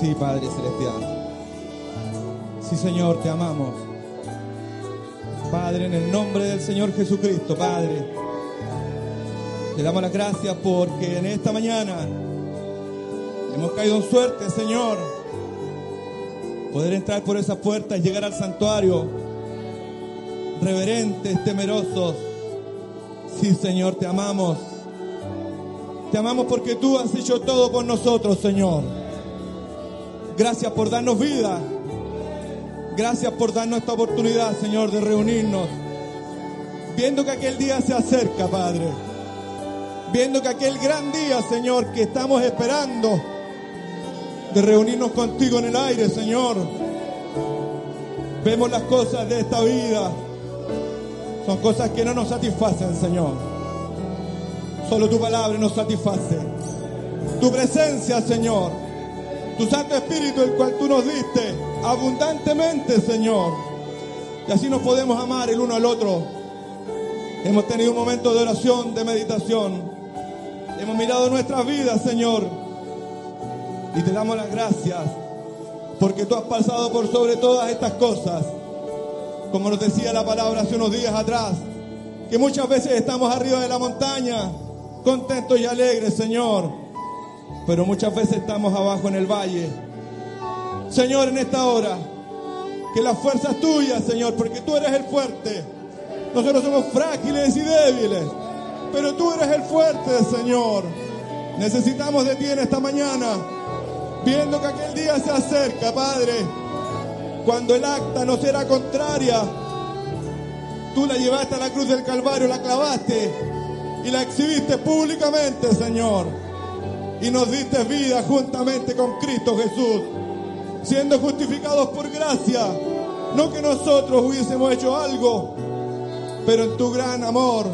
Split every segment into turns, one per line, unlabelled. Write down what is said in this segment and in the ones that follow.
Sí, Padre Celestial. Sí, Señor, te amamos. Padre, en el nombre del Señor Jesucristo, Padre, te damos las gracias porque en esta mañana hemos caído en suerte, Señor, poder entrar por esas puertas y llegar al santuario, reverentes, temerosos. Sí, Señor, te amamos. Te amamos porque tú has hecho todo por nosotros, Señor. Gracias por darnos vida. Gracias por darnos esta oportunidad, Señor, de reunirnos. Viendo que aquel día se acerca, Padre. Viendo que aquel gran día, Señor, que estamos esperando de reunirnos contigo en el aire, Señor. Vemos las cosas de esta vida. Son cosas que no nos satisfacen, Señor. Solo tu palabra nos satisface. Tu presencia, Señor. Tu Santo Espíritu, el cual tú nos diste abundantemente, Señor. Y así nos podemos amar el uno al otro. Hemos tenido un momento de oración, de meditación. Hemos mirado nuestras vidas, Señor. Y te damos las gracias porque tú has pasado por sobre todas estas cosas. Como nos decía la palabra hace unos días atrás, que muchas veces estamos arriba de la montaña, contentos y alegres, Señor. Pero muchas veces estamos abajo en el valle. Señor, en esta hora, que la fuerza es tuya, Señor, porque tú eres el fuerte. Nosotros somos frágiles y débiles, pero tú eres el fuerte, Señor. Necesitamos de ti en esta mañana, viendo que aquel día se acerca, Padre, cuando el acta no será contraria. Tú la llevaste a la cruz del Calvario, la clavaste y la exhibiste públicamente, Señor. Y nos diste vida juntamente con Cristo Jesús, siendo justificados por gracia. No que nosotros hubiésemos hecho algo, pero en tu gran amor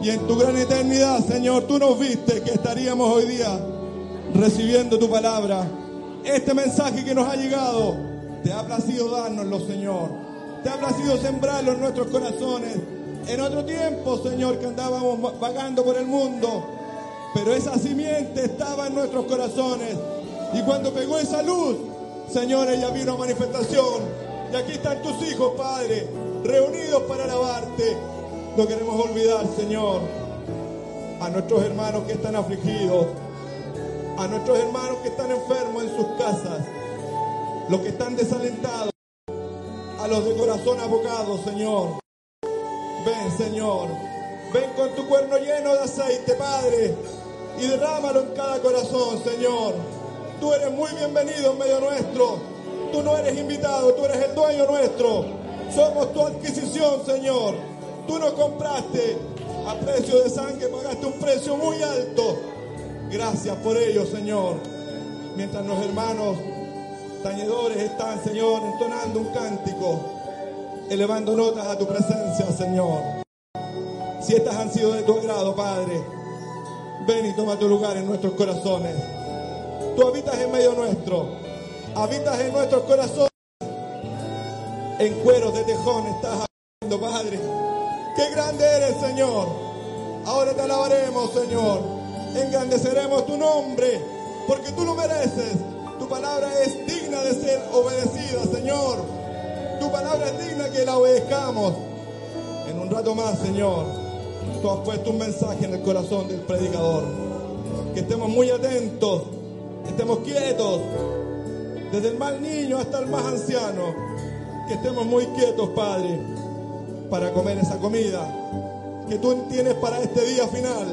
y en tu gran eternidad, Señor, tú nos viste que estaríamos hoy día recibiendo tu palabra. Este mensaje que nos ha llegado, te ha placido dárnoslo, Señor. Te ha placido sembrarlo en nuestros corazones. En otro tiempo, Señor, que andábamos vagando por el mundo, pero esa simiente estaba en nuestros corazones. Y cuando pegó esa luz, Señor, ella vino manifestación. Y aquí están tus hijos, Padre, reunidos para alabarte. No queremos olvidar, Señor, a nuestros hermanos que están afligidos, a nuestros hermanos que están enfermos en sus casas, los que están desalentados, a los de corazón abocado, Señor. Ven, Señor, ven con tu cuerno lleno de aceite, Padre, y derrámalo en cada corazón, Señor. Tú eres muy bienvenido en medio nuestro. Tú no eres invitado, tú eres el dueño nuestro. Somos tu adquisición, Señor. Tú nos compraste a precio de sangre, pagaste un precio muy alto. Gracias por ello, Señor. Mientras los hermanos tañedores están, Señor, entonando un cántico, elevando notas a tu presencia, Señor. Si estas han sido de tu agrado, Padre, ven y toma tu lugar en nuestros corazones. Tú habitas en medio nuestro, habitas en nuestros corazones. En cueros de tejón estás hablando, Padre. Qué grande eres, Señor. Ahora te alabaremos, Señor. Engrandeceremos tu nombre, porque tú lo mereces. Tu palabra es digna de ser obedecida, Señor. Tu palabra es digna que la obedezcamos. En un rato más, Señor, has puesto un mensaje en el corazón del predicador. Que estemos muy atentos, estemos quietos, desde el más niño hasta el más anciano. Que estemos muy quietos, Padre, para comer esa comida que tú tienes para este día final.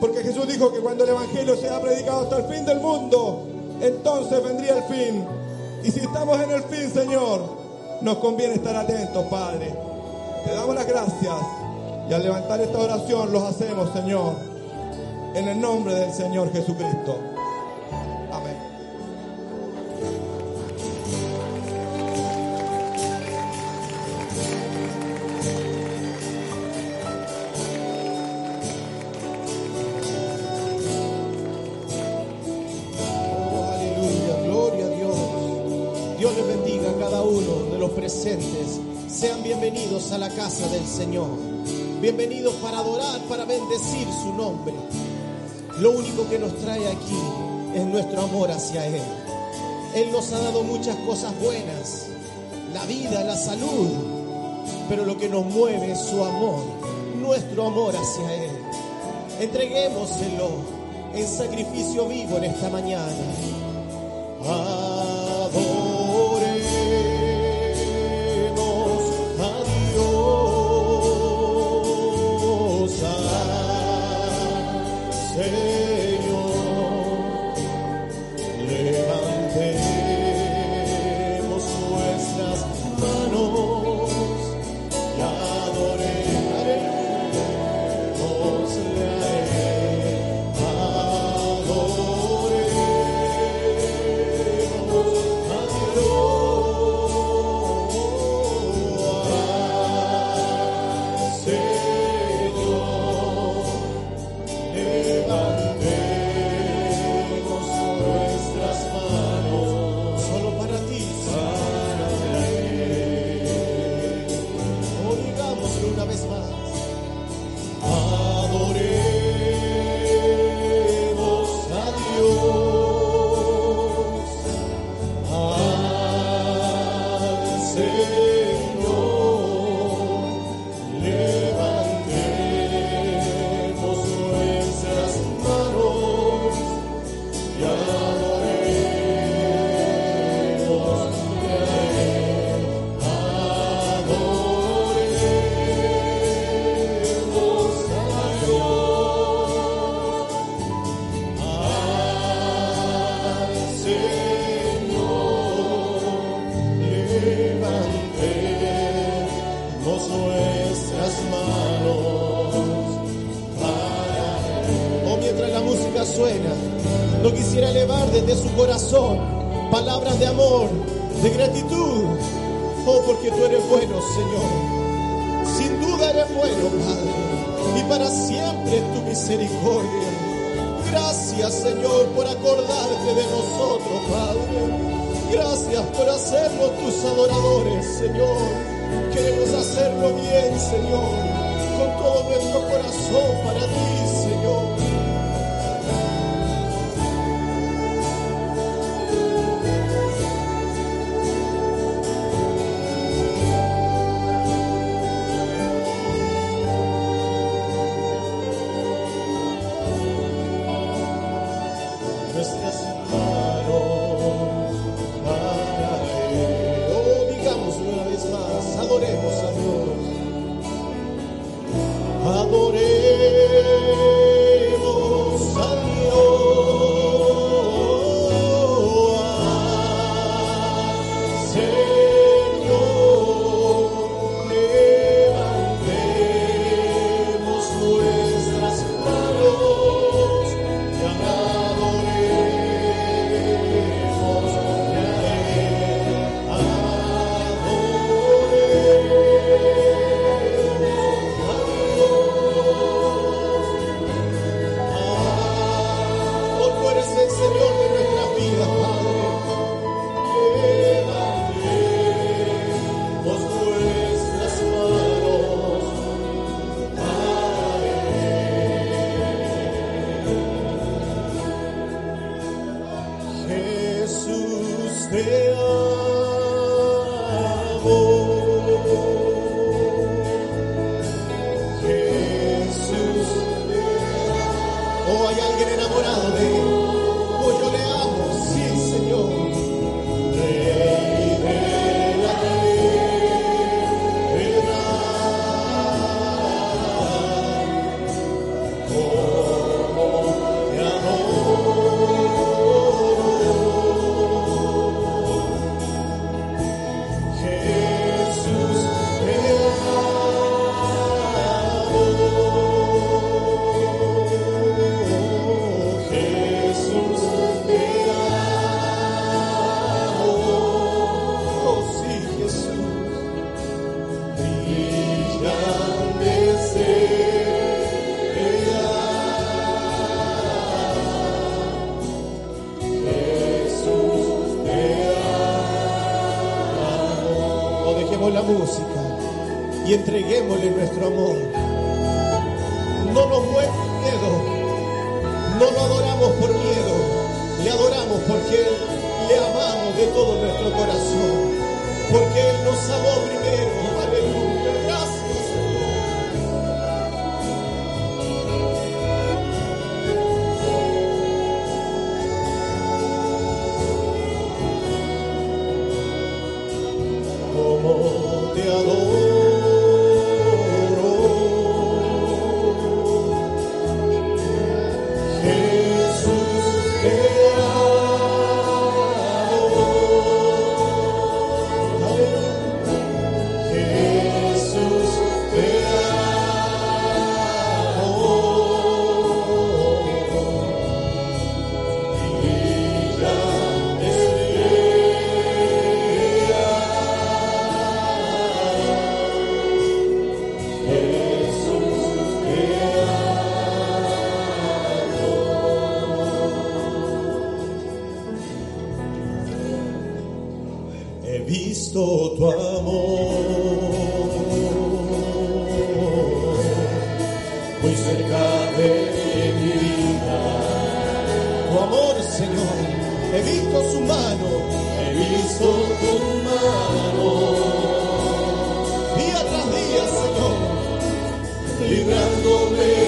Porque Jesús dijo que cuando el Evangelio sea predicado hasta el fin del mundo, entonces vendría el fin. Y si estamos en el fin, Señor, nos conviene estar atentos, Padre. Te damos las gracias. Y al levantar esta oración los hacemos, Señor, en el nombre del Señor Jesucristo. Amén.
Oh, aleluya, gloria a Dios. Dios les bendiga a cada uno de los presentes. Sean bienvenidos a la casa del Señor. Bienvenidos para adorar, para bendecir su nombre. Lo único que nos trae aquí es nuestro amor hacia Él. Él nos ha dado muchas cosas buenas, la vida, la salud, pero lo que nos mueve es su amor, nuestro amor hacia Él. Entreguémoselo en sacrificio vivo en esta mañana. Ah. Señor, por acordarte de nosotros, Padre. Gracias por hacernos tus adoradores, Señor. Queremos hacerlo bien, Señor, con todo nuestro corazón para ti, Señor. tu amor, Señor. He visto su mano, he visto tu mano. Día tras día, Señor, librándome.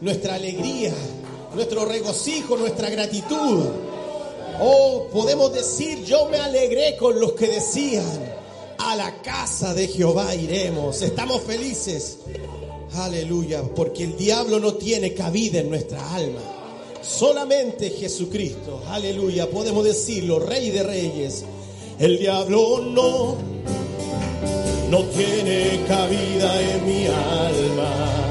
Nuestra alegría, nuestro regocijo, nuestra gratitud. Oh, podemos decir, yo me alegré con los que decían, a la casa de Jehová iremos. Estamos felices. Aleluya, porque el diablo no tiene cabida en nuestra alma. Solamente Jesucristo. Aleluya, podemos decirlo, Rey de Reyes. El diablo no, no tiene cabida en mi alma.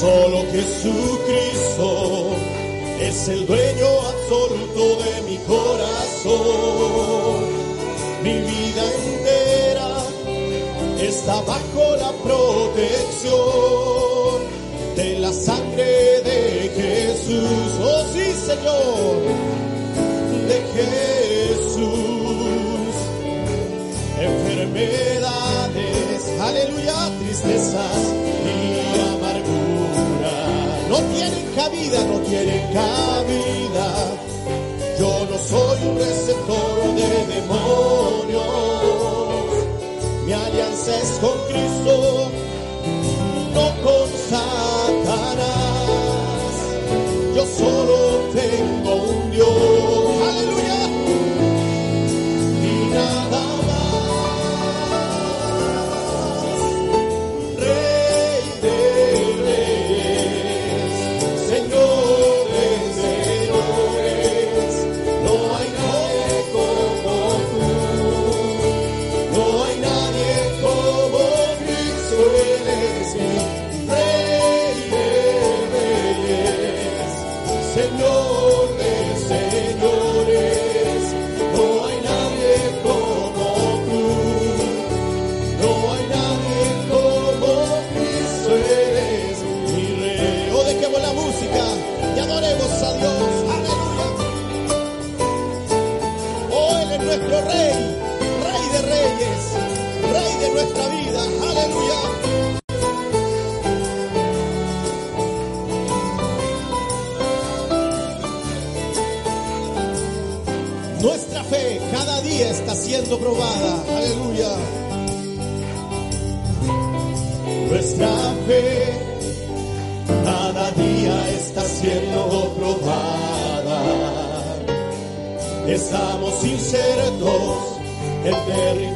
Solo Jesucristo es el dueño absoluto de mi corazón. Mi vida entera está bajo la protección de la sangre de Jesús. Oh sí, Señor, de Jesús. Enfermedades, aleluya, tristezas no tienen cabida, no tienen cabida. Yo no soy un receptor de demonios. Mi alianza es con Cristo, no con Satanás. Yo solo tengo siendo probada. Aleluya. Nuestra fe cada día está siendo probada. Estamos insertos en territorio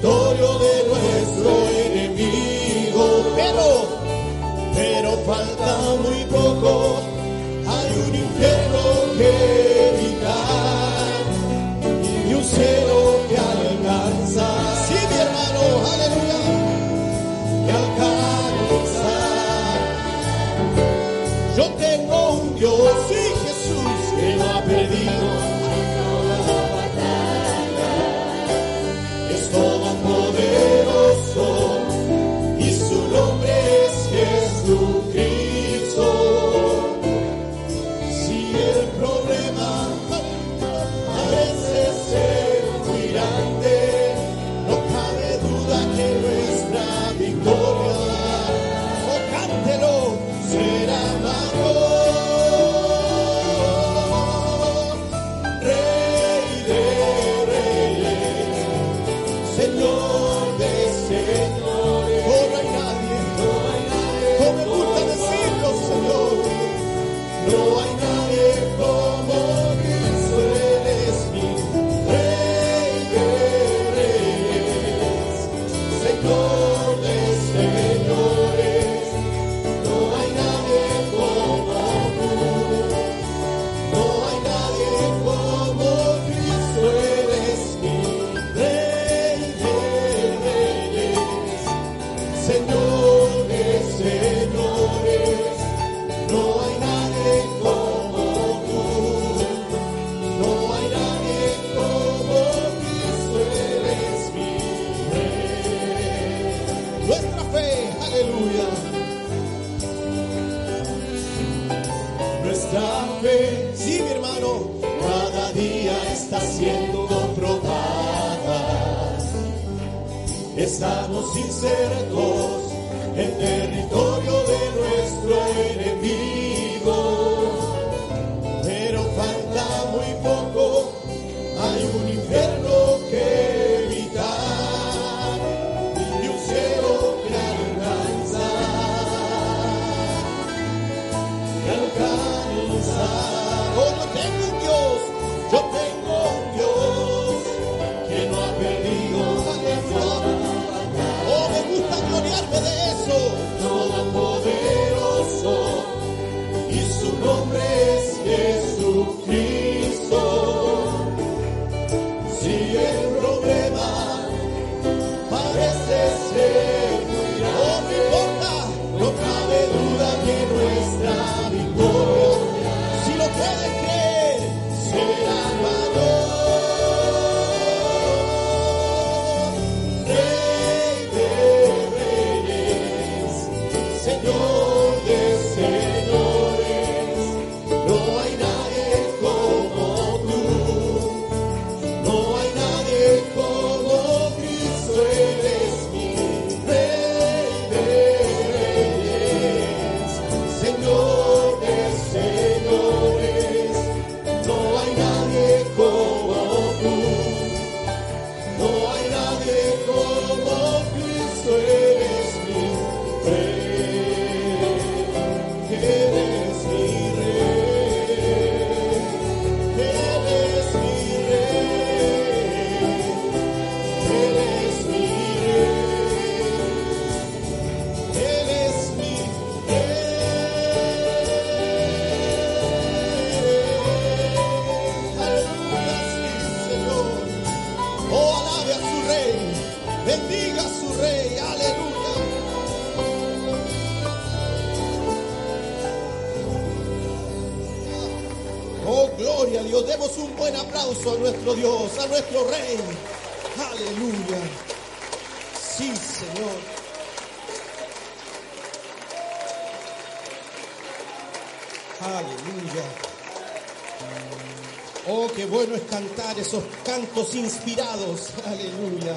inspirados, aleluya,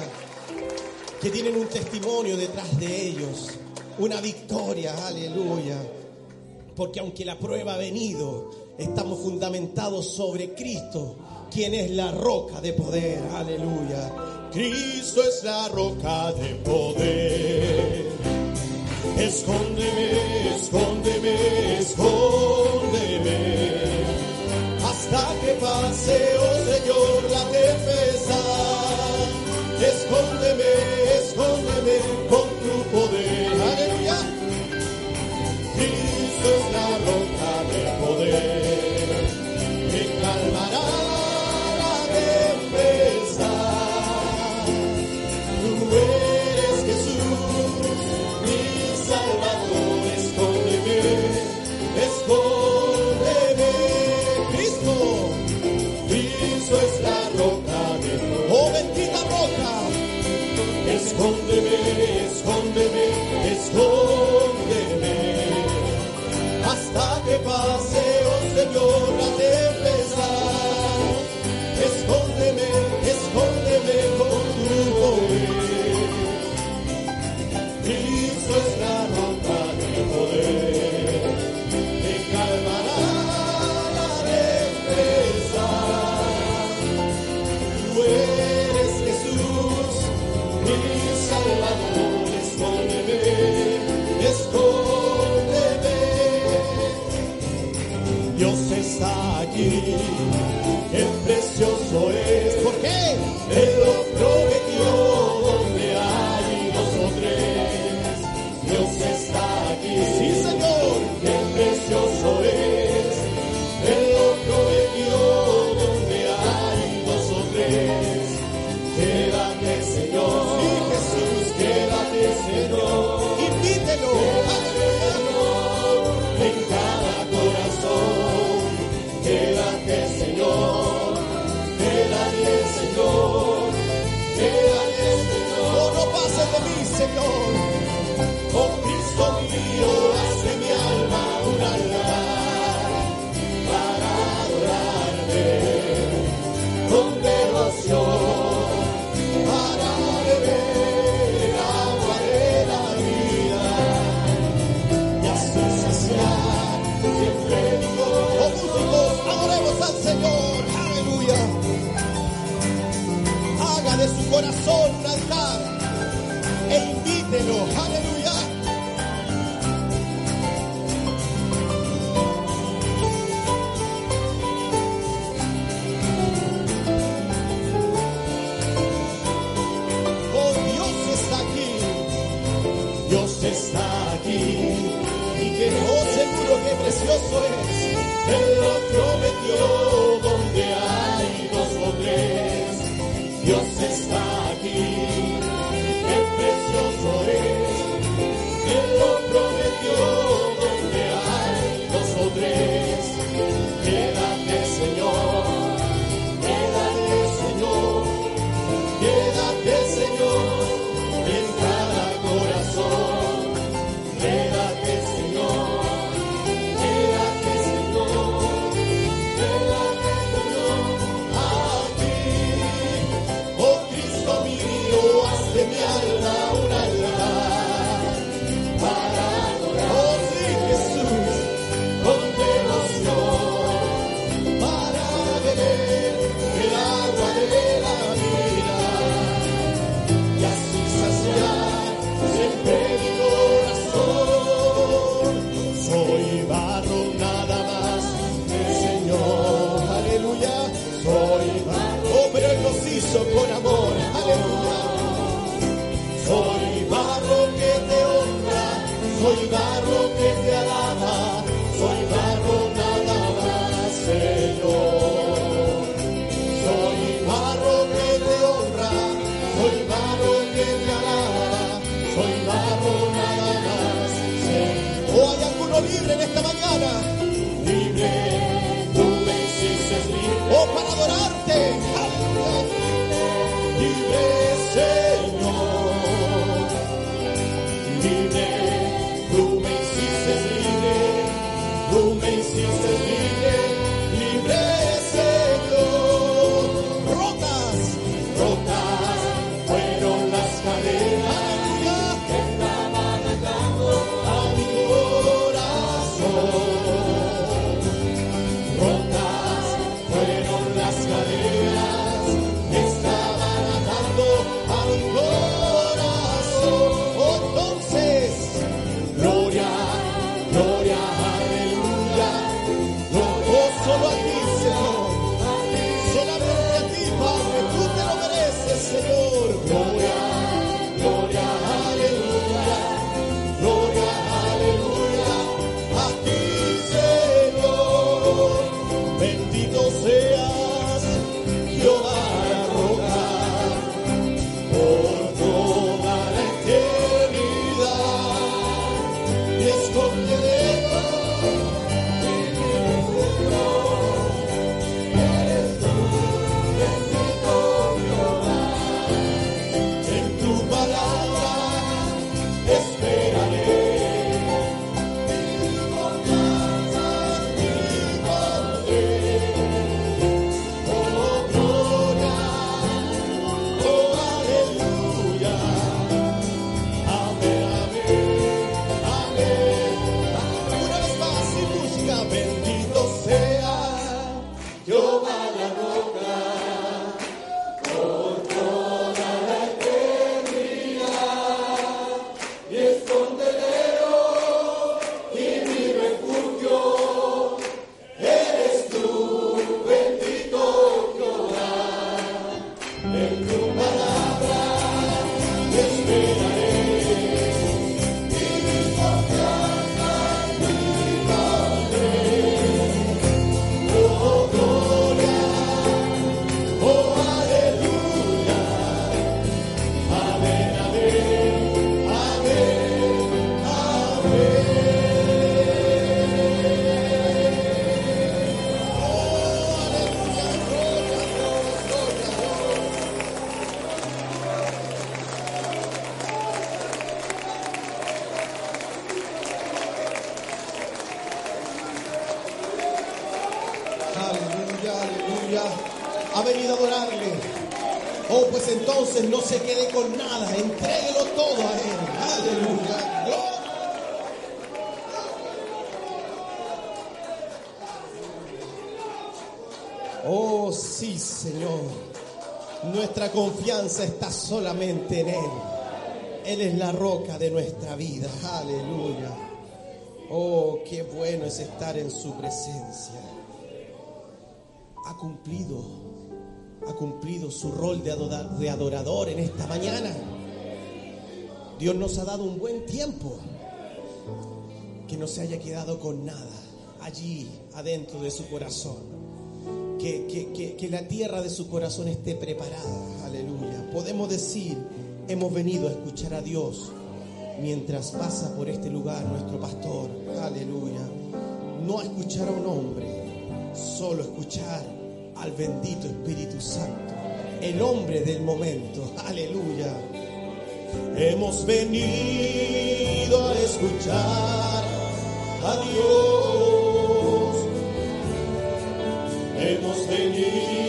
que tienen un testimonio detrás de ellos, una victoria, aleluya. Porque aunque la prueba ha venido, estamos fundamentados sobre Cristo, quien es la roca de poder, aleluya. Cristo es la roca de poder. Escóndeme, escóndeme la que pase, oh Señor, la tempestad. Escóndeme, escóndeme escóndeme, escóndeme, hasta que pase, oh Señor. corazón un altar e invítelo. Aleluya. Oh, Dios está aquí. Dios está aquí. Y que no seguro que precioso es. Confianza está solamente en Él. Él es la roca de nuestra vida. Aleluya. Oh, qué bueno es estar en su presencia. Ha cumplido ha cumplido su rol de adora- de adorador en esta mañana. Dios nos ha dado un buen tiempo. Que no se haya quedado con nada allí adentro de su corazón. Que, la tierra de su corazón esté preparada. Aleluya. Podemos decir, hemos venido a escuchar a Dios mientras pasa por este lugar nuestro pastor. Aleluya. No escuchar a un hombre, solo escuchar al bendito Espíritu Santo, el hombre del momento. Aleluya. Hemos venido a escuchar a Dios. Hemos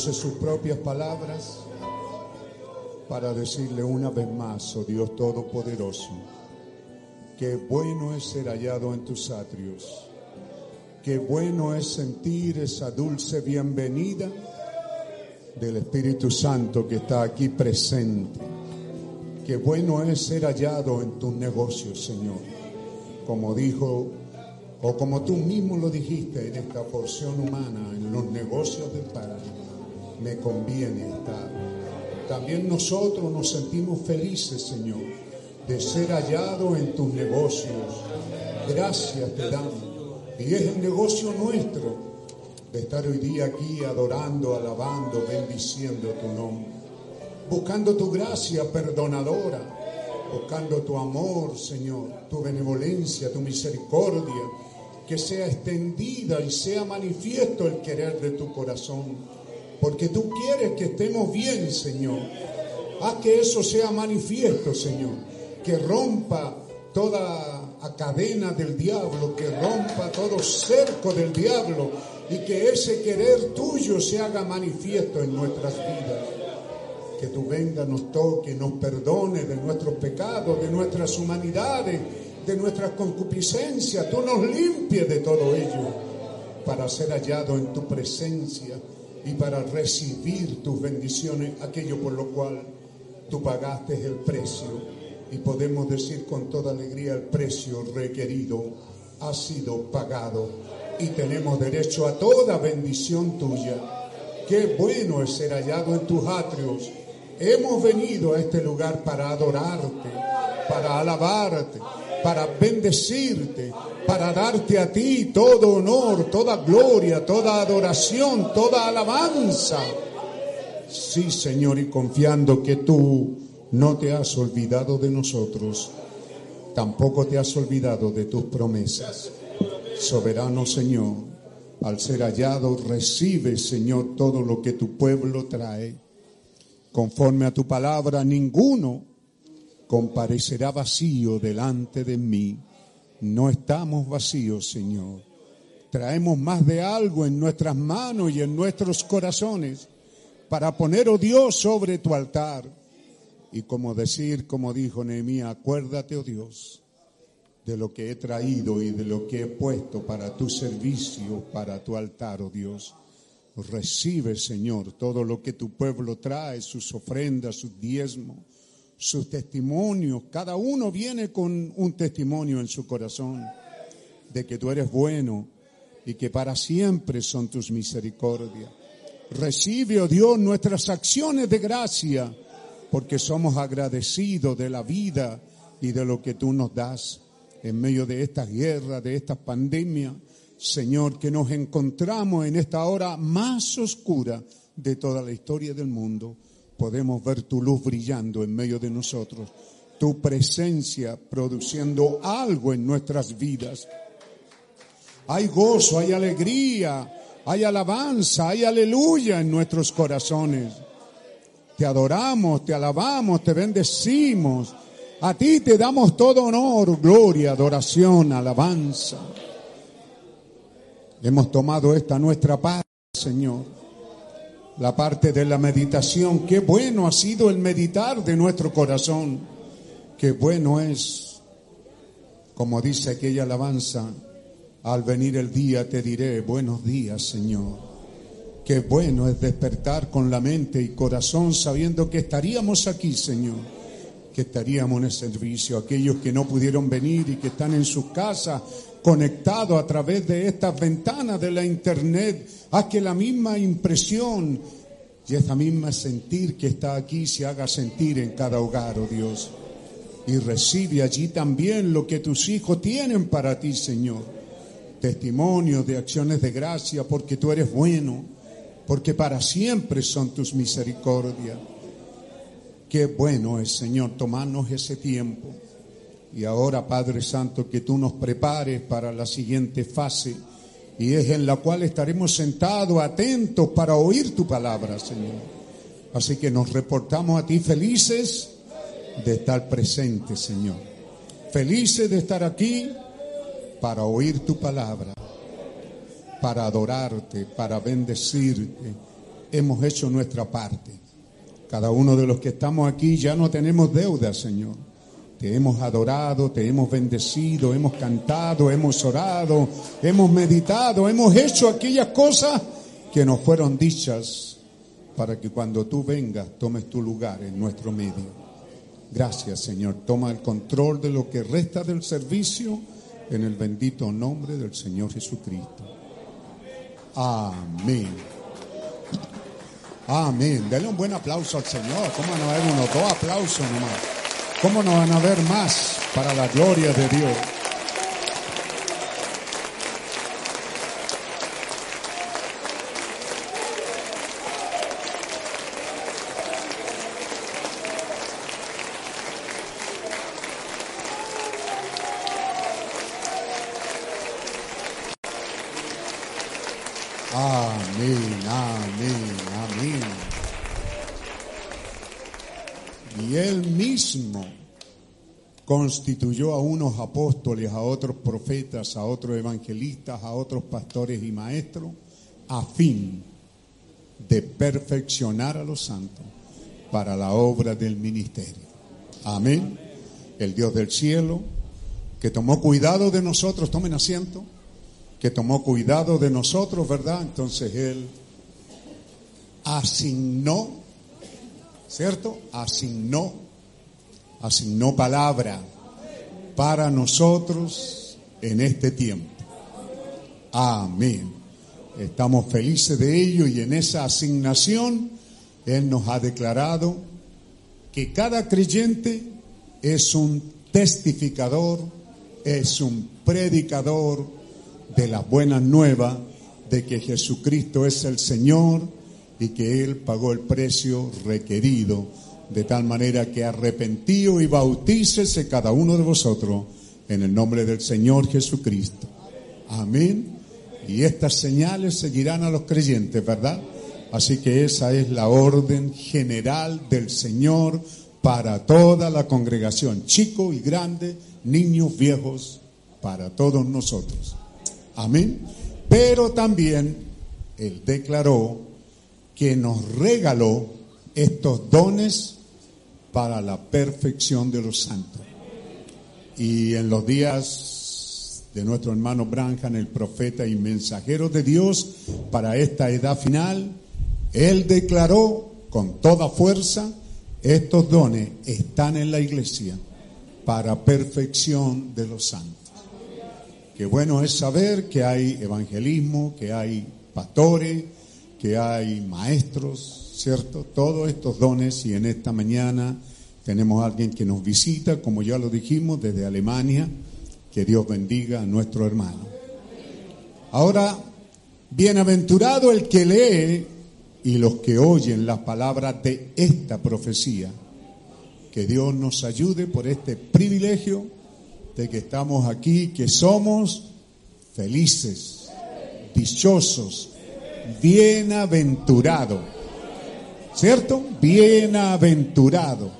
Use sus propias palabras para decirle una vez más, oh Dios Todopoderoso, que bueno es ser hallado en tus atrios, que bueno es sentir esa dulce bienvenida del Espíritu Santo que está aquí presente. Qué bueno es ser hallado en tus negocios, Señor. Como dijo, o como tú mismo lo dijiste en esta porción humana, en los negocios del Padre, me conviene estar. También nosotros nos sentimos felices, Señor, de ser hallado en tus negocios. Gracias te damos. Y es el negocio nuestro de estar hoy día aquí adorando, alabando, bendiciendo tu nombre buscando tu gracia perdonadora, buscando tu amor, Señor, tu benevolencia, tu misericordia, que sea extendida y sea manifiesto el querer de tu corazón, porque tú quieres que estemos bien, Señor. Haz que eso sea manifiesto, Señor, que rompa toda cadena del diablo, que rompa todo cerco del diablo y que ese querer tuyo se haga manifiesto en nuestras vidas. Que tú vengas, nos toque, nos perdone de nuestros pecados, de nuestras humanidades, de nuestras concupiscencias, tú nos limpies de todo ello para ser hallado en tu presencia y para recibir tus bendiciones, aquello por lo cual tú pagaste el precio y podemos decir con toda alegría el precio requerido ha sido pagado y tenemos derecho a toda bendición tuya. Qué bueno es ser hallado en tus atrios. Hemos venido a este lugar para adorarte, para alabarte, para bendecirte, para darte a ti todo honor, toda gloria, toda adoración, toda alabanza. Sí, Señor, y confiando que tú no te has olvidado de nosotros, tampoco te has olvidado de tus promesas. Soberano Señor, al ser hallado, recibe, Señor, todo lo que tu pueblo trae. Conforme a tu palabra, ninguno comparecerá vacío delante de mí. No estamos vacíos, Señor. Traemos más de algo en nuestras manos y en nuestros corazones para poner, oh Dios, sobre tu altar. Y como decir, como dijo Nehemías, acuérdate, oh Dios, de lo que he traído y de lo que he puesto para tu servicio, para tu altar, oh Dios. Recibe, Señor, todo lo que tu pueblo trae, sus ofrendas, sus diezmos, sus testimonios. Cada uno viene con un testimonio en su corazón de que tú eres bueno y que para siempre son tus misericordias. Recibe, oh Dios, nuestras acciones de gracia, porque somos agradecidos de la vida y de lo que tú nos das en medio de esta guerra, de esta pandemia. Señor, que nos encontramos en esta hora más oscura de toda la historia del mundo, podemos ver tu luz brillando en medio de nosotros, tu presencia produciendo algo en nuestras vidas. Hay gozo, hay alegría, hay alabanza, hay aleluya en nuestros corazones. Te adoramos, te alabamos, te bendecimos. A ti te damos todo honor, gloria, adoración, alabanza. Hemos tomado esta nuestra parte, Señor. La parte de la meditación. Qué bueno ha sido el meditar de nuestro corazón. Qué bueno es, como dice aquella alabanza, Al venir el día te diré, buenos días, Señor. Qué bueno es despertar con la mente y corazón sabiendo que estaríamos aquí, Señor. Que estaríamos en el servicio. Aquellos que no pudieron venir y que están en sus casas conectados a través de estas ventanas de la internet. Haz que la misma impresión y esa misma sentir que está aquí se haga sentir en cada hogar, oh Dios. Y recibe allí también lo que tus hijos tienen para ti, Señor. Testimonios de acciones de gracia, porque tú eres bueno, porque para siempre son tus misericordias. Qué bueno es, Señor, tomarnos ese tiempo. Y ahora, Padre Santo, que tú nos prepares para la siguiente fase y es en la cual estaremos sentados atentos para oír tu palabra, Señor. Así que nos reportamos a ti felices de estar presentes, Señor. Felices de estar aquí para oír tu palabra, para adorarte, para bendecirte. Hemos hecho nuestra parte. Cada uno de los que estamos aquí ya no tenemos deuda, Señor te hemos adorado, te hemos bendecido, hemos cantado, hemos orado, hemos meditado, hemos hecho aquellas cosas que nos fueron dichas para que cuando tú vengas tomes tu lugar en nuestro medio. Gracias Señor, toma el control de lo que resta del servicio en el bendito nombre del Señor Jesucristo. Amén. Amén. Denle un buen aplauso al Señor. ¿Cómo no hay unos dos aplausos nomás? ¿Cómo no van a haber más para la gloria de Dios? Amén, amén, amén. Y él mismo constituyó a unos apóstoles, a otros profetas, a otros evangelistas, a otros pastores y maestros, a fin de perfeccionar a los santos para la obra del ministerio. Amén. El Dios del cielo, que tomó cuidado de nosotros, tomen asiento, que tomó cuidado de nosotros, ¿verdad? Entonces Él asignó, ¿cierto? Asignó, asignó palabra para nosotros en este tiempo. Amén. Estamos felices de ello y en esa asignación Él nos ha declarado que cada creyente es un testificador, es un predicador, de la buena nueva de que Jesucristo es el Señor y que Él pagó el precio requerido, de tal manera que arrepentío y bautícese cada uno de vosotros en el nombre del Señor Jesucristo. Amén. Y estas señales seguirán a los creyentes, ¿verdad? Así que esa es la orden general del Señor para toda la congregación, chico y grande, niños, viejos, para todos nosotros. Amén. Pero también Él declaró que nos regaló estos dones para la perfección de los santos. Y en los días de nuestro hermano Branham, el profeta y mensajero de Dios para esta edad final, Él declaró con toda fuerza, estos dones están en la iglesia para perfección de los santos. Qué bueno es saber que hay evangelismo, que hay pastores, que hay maestros, ¿cierto? Todos estos dones y en esta mañana tenemos a alguien que nos visita, como ya lo dijimos, desde Alemania. Que Dios bendiga a nuestro hermano. Ahora, bienaventurado el que lee y los que oyen las palabras de esta profecía. Que Dios nos ayude por este privilegio de que estamos aquí, que somos felices, dichosos, bienaventurados. ¿Cierto? Bienaventurado.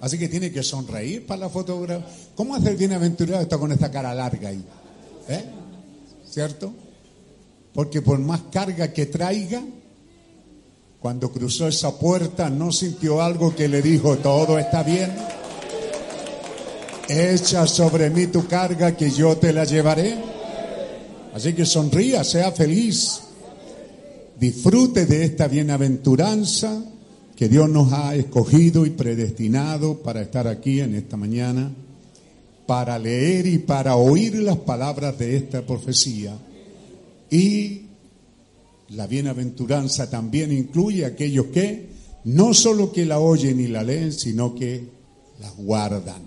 Así que tiene que sonreír para la fotografía. ¿Cómo hace el bienaventurado está con esta cara larga ahí? ¿Eh? ¿Cierto? Porque por más carga que traiga, cuando cruzó esa puerta no sintió algo que le dijo, todo está bien. Echa sobre mí tu carga que yo te la llevaré. Así que sonría, sea feliz. Disfrute de esta bienaventuranza que Dios nos ha escogido y predestinado para estar aquí en esta mañana, para leer y para oír las palabras de esta profecía. Y la bienaventuranza también incluye a aquellos que no solo que la oyen y la leen, sino que la guardan.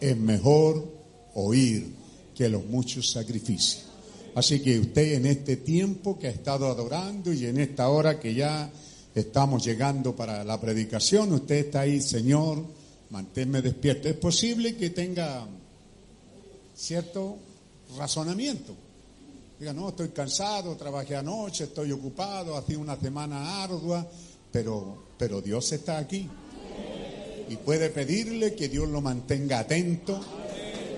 Es mejor oír que los muchos sacrificios. Así que usted en este tiempo que ha estado adorando y en esta hora que ya estamos llegando para la predicación, usted está ahí, Señor, manténme despierto. Es posible que tenga cierto razonamiento. Diga, no, estoy cansado, trabajé anoche, estoy ocupado, ha sido una semana ardua, pero, pero Dios está aquí. Y puede pedirle que Dios lo mantenga atento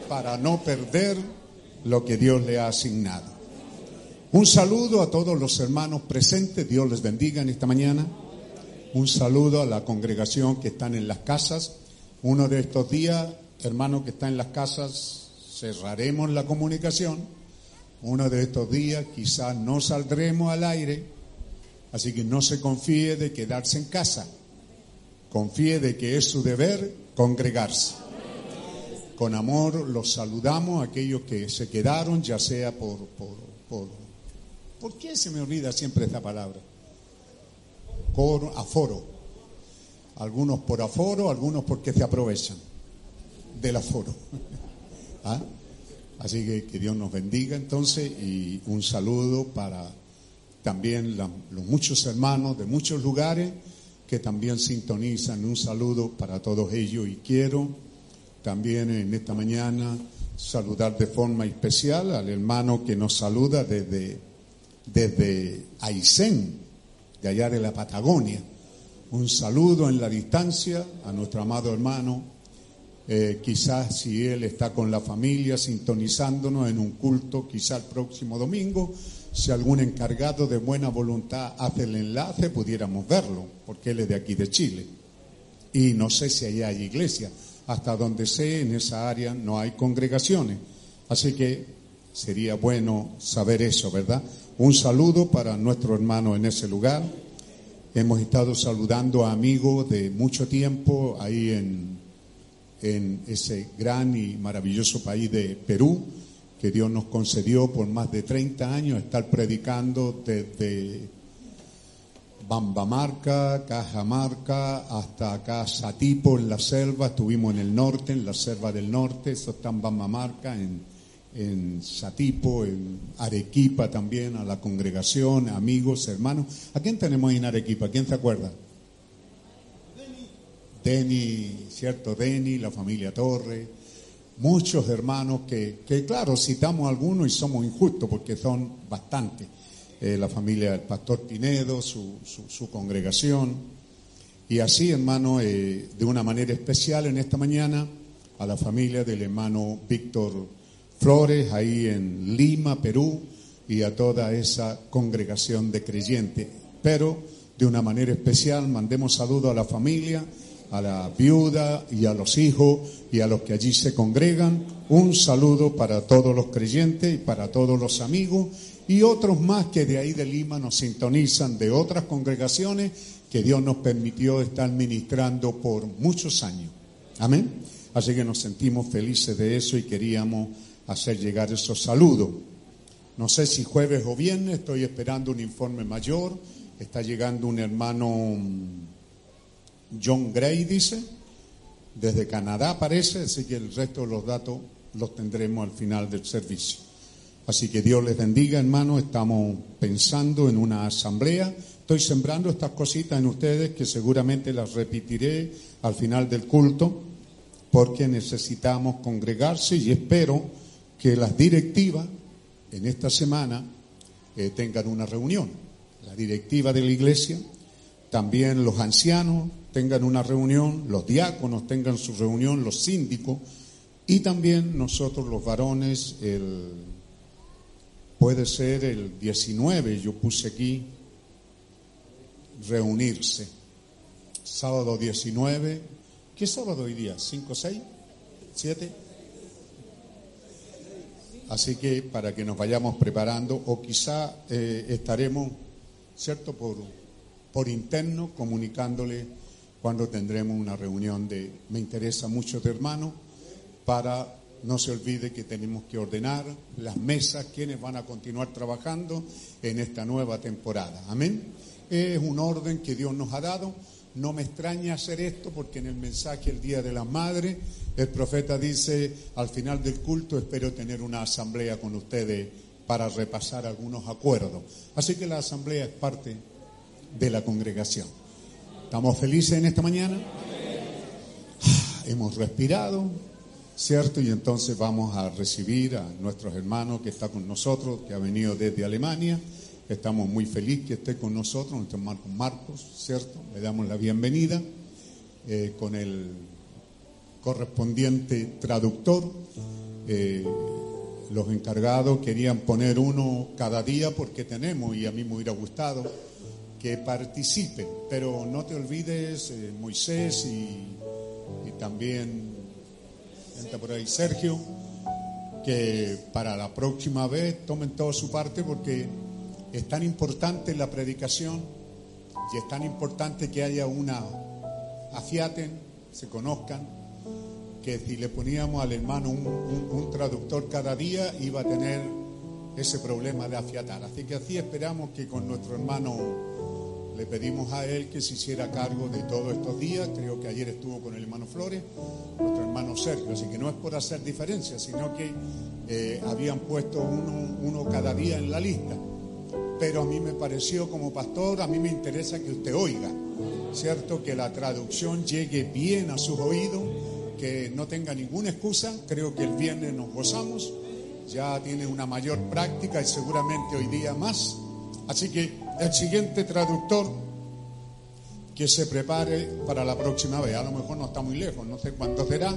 para no perder lo que Dios le ha asignado. Un saludo a todos los hermanos presentes, Dios les bendiga en esta mañana. Un saludo a la congregación que están en las casas. Uno de estos días, hermano que está en las casas, cerraremos la comunicación. Uno de estos días quizás no saldremos al aire, así que no se confíe de quedarse en casa. Confíe de que es su deber congregarse. Con amor los saludamos aquellos que se quedaron, ya sea por, por, por, ¿por qué se me olvida siempre esta palabra? Por aforo. Algunos por aforo, algunos porque se aprovechan del aforo. ¿Ah? Así que que Dios nos bendiga entonces y un saludo para también los muchos hermanos de muchos lugares que también sintonizan. Un saludo para todos ellos y quiero también en esta mañana saludar de forma especial al hermano que nos saluda desde, desde Aysén, de allá de la Patagonia. Un saludo en la distancia a nuestro amado hermano. Eh, quizás si él está con la familia sintonizándonos en un culto, quizás el próximo domingo, si algún encargado de buena voluntad hace el enlace, pudiéramos verlo, porque él es de aquí de Chile. Y no sé si allá hay iglesia. Hasta donde sé, en esa área no hay congregaciones. Así que sería bueno saber eso, ¿verdad? Un saludo para nuestro hermano en ese lugar. Hemos estado saludando a amigos de mucho tiempo ahí en, en ese gran y maravilloso país de Perú, que Dios nos concedió por más de 30 años estar predicando desde Bambamarca, Cajamarca, hasta acá Satipo en la selva, estuvimos en el norte, en la selva del norte, eso está en Bambamarca, en, en Satipo, en Arequipa también, a la congregación, amigos, hermanos. ¿A quién tenemos en Arequipa? ¿Quién se acuerda? Deni, ¿cierto? Deni, la familia Torre, muchos hermanos que, que claro, citamos algunos y somos injustos porque son bastantes. Eh, la familia del pastor Pinedo, su, su, congregación. Y así, hermano, eh, de una manera especial en esta mañana, a la familia del hermano Víctor Flores, ahí en Lima, Perú, y a toda esa congregación de creyentes. Pero de una manera especial mandemos saludo a la familia, a la viuda y a los hijos y a los que allí se congregan. Un saludo para todos los creyentes y para todos los amigos y otros más que de ahí de Lima nos sintonizan de otras congregaciones que Dios nos permitió estar ministrando por muchos años. Amén. Así que nos sentimos felices de eso y queríamos hacer llegar esos saludos. No sé si jueves o viernes, estoy esperando un informe mayor. Está llegando un hermano John Gray, dice, desde Canadá parece, así que el resto de los datos los tendremos al final del servicio. Así que Dios les bendiga, hermano. Estamos pensando en una asamblea. Estoy sembrando estas cositas en ustedes que seguramente las repetiré al final del culto porque necesitamos congregarse y espero que las directivas en esta semana eh, tengan una reunión. La directiva de la iglesia, también los ancianos tengan una reunión, los diáconos tengan su reunión, los síndicos y también nosotros los varones, el Puede ser el 19, yo puse aquí, reunirse. Sábado 19. ¿Qué sábado hoy día? ¿5, 6? ¿7? Así que para que nos vayamos preparando, o quizá eh, estaremos, ¿cierto?, por, por interno comunicándole cuando tendremos una reunión de, me interesa mucho de hermano, para no se olvide que tenemos que ordenar las mesas, quienes van a continuar trabajando en esta nueva temporada. Amén. Es un orden que Dios nos ha dado. No me extraña hacer esto porque en el mensaje el Día de la Madre el profeta dice al final del culto espero tener una asamblea con ustedes para repasar algunos acuerdos. Así que la asamblea es parte de la congregación. ¿Estamos felices en esta mañana? Hemos respirado, ¿cierto? Y entonces vamos a recibir a nuestros hermanos que está con nosotros, que ha venido desde Alemania. Estamos muy felices que esté con nosotros, nuestro hermano Marcos, ¿cierto? Le damos la bienvenida eh, con el correspondiente traductor. Eh, los encargados querían poner uno cada día porque tenemos, y a mí me hubiera gustado, que participen. Pero no te olvides, eh, Moisés y, y también, por ahí Sergio, que para la próxima vez tomen toda su parte porque es tan importante la predicación y es tan importante que haya una, afiaten, se conozcan, que si le poníamos al hermano un, un- un traductor cada día iba a tener ese problema de afiatar. Así que así esperamos que con nuestro hermano le pedimos a él que se hiciera cargo de todos estos días. Creo que ayer estuvo con el hermano Flores, nuestro hermano Sergio. Así que no es por hacer diferencia, sino que eh, habían puesto uno, uno cada día en la lista. Pero a mí me pareció como pastor, a mí me interesa que usted oiga, ¿cierto? Que la traducción llegue bien a sus oídos, que no tenga ninguna excusa. Creo que el viernes nos gozamos, ya tiene una mayor práctica y seguramente hoy día más. Así que el siguiente traductor que se prepare para la próxima vez. A lo mejor no está muy lejos, no sé cuándo será,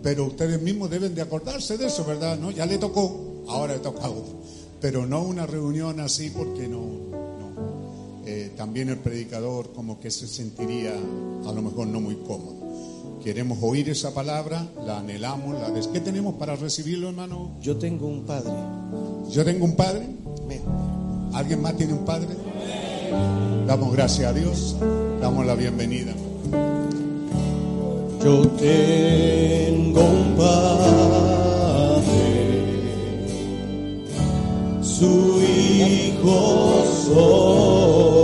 pero ustedes mismos deben de acordarse de eso, ¿verdad? ¿No? Ya le tocó, ahora le toca a otro. Pero no una reunión así porque no, no. Eh, también el predicador como que se sentiría a lo mejor no muy cómodo. Queremos oír esa palabra, la anhelamos, la des... ¿Qué tenemos para recibirlo, hermano?
Yo tengo un padre.
Yo tengo un padre. ¿Alguien más tiene un padre? Damos gracias a Dios, damos la bienvenida.
Yo tengo un padre, su hijo soy.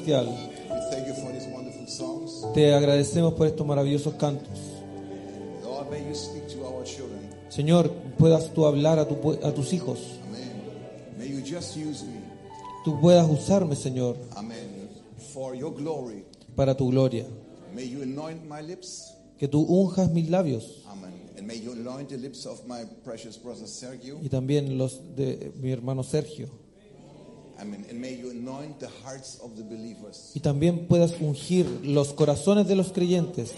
Celestial, te agradecemos por estos maravillosos cantos. Señor, puedas tú hablar a, tu a tus hijos. Tú puedas usarme, Señor, para tu gloria. Que tú unjas mis labios. Y también los de mi hermano Sergio. Y también puedas ungir los corazones de los creyentes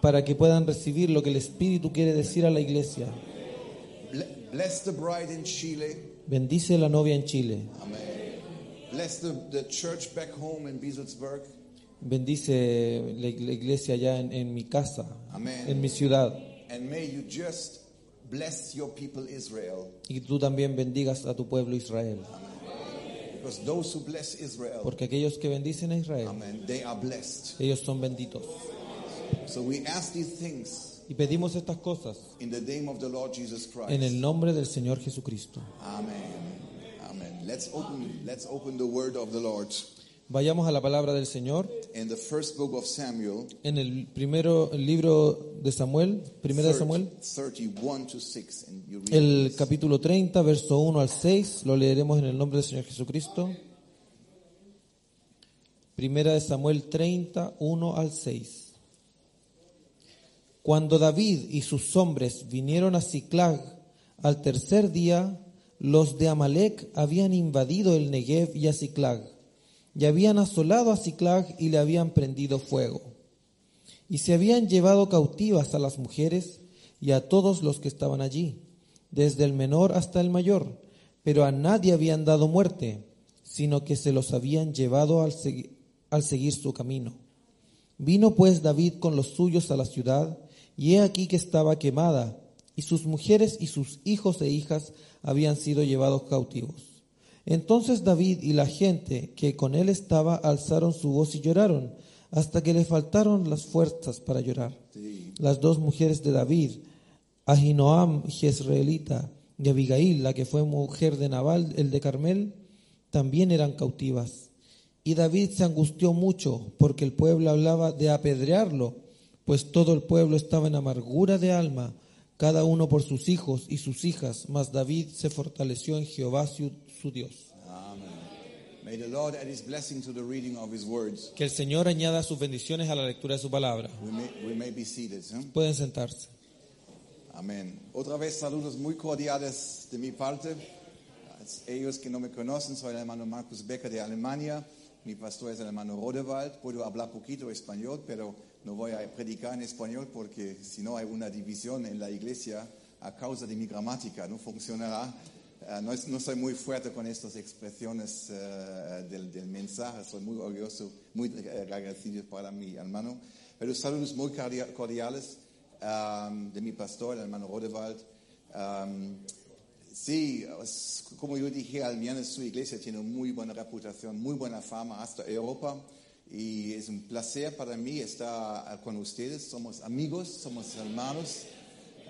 para que puedan recibir lo que el Espíritu quiere decir a la iglesia. Bendice la novia en Chile.
Amen. Bless the, the church back home in Bieselsberg.
Bendice la ig- la iglesia allá en, en mi casa, en mi ciudad.
And may you just bless your people Israel.
Y tú también bendigas a tu pueblo Israel.
Because those who bless Israel,
Porque aquellos que bendicen a Israel,
amen, they are blessed.
ellos son benditos.
So we ask these things
Y pedimos estas cosas
in the name of the Lord Jesus Christ.
en el nombre del Señor Jesucristo.
Amen. Amen. Let's open let's open the word of the Lord
Vayamos a la palabra del Señor
in the first book of Samuel,
en el primero el libro de Samuel, primera de Samuel,
31 to 6 and you read
el
this.
capítulo 30, verso 1 al 6, lo leeremos en el nombre del Señor Jesucristo. Primera de Samuel 30, 1 al 6. Cuando David y sus hombres vinieron a Ciclag al tercer día, los de Amalek habían invadido el Negev y a Ciclag, y habían asolado a Ciclag y le habían prendido fuego. Y se habían llevado cautivas a las mujeres y a todos los que estaban allí, desde el menor hasta el mayor, pero a nadie habían dado muerte, sino que se los habían llevado al, al seguir su camino. Vino pues David con los suyos a la ciudad, y he aquí que estaba quemada, y sus mujeres y sus hijos e hijas habían sido llevados cautivos. Entonces David y la gente que con él estaba alzaron su voz y lloraron, hasta que le faltaron las fuerzas para llorar. Las dos mujeres de David, Ahinoam Jezreelita y Abigail, la que fue mujer de Nabal, el de Carmel, también eran cautivas. Y David se angustió mucho porque el pueblo hablaba de apedrearlo, pues todo el pueblo estaba en amargura de alma, cada uno por sus hijos y sus hijas, mas David se fortaleció en Jehová su, su Dios.
Amen. May the Lord add his blessing to the reading of his words.
Que el Señor añada sus bendiciones a la lectura de su palabra.
We may, we may be seated. ¿eh?
Pueden sentarse.
Amén. Otra vez saludos muy cordiales de mi parte. A ellos que no me conocen, soy el hermano Marcus Becker de Alemania. Mi pastor es el hermano Rodewald. Puedo hablar poquito español, pero no voy a predicar en español porque si no hay una división en la iglesia a causa de mi gramática. No funcionará. Eh, no, no soy muy fuerte con estas expresiones eh, del, del mensaje. Soy muy orgulloso, muy agradecido para mi hermano. Pero saludos muy cordia- cordiales um, de mi pastor, el hermano Rodewald. Um, sí, como yo dije, al menos su iglesia tiene muy buena reputación, muy buena fama hasta Europa. Y es un placer para mí estar con ustedes. Somos amigos, somos hermanos.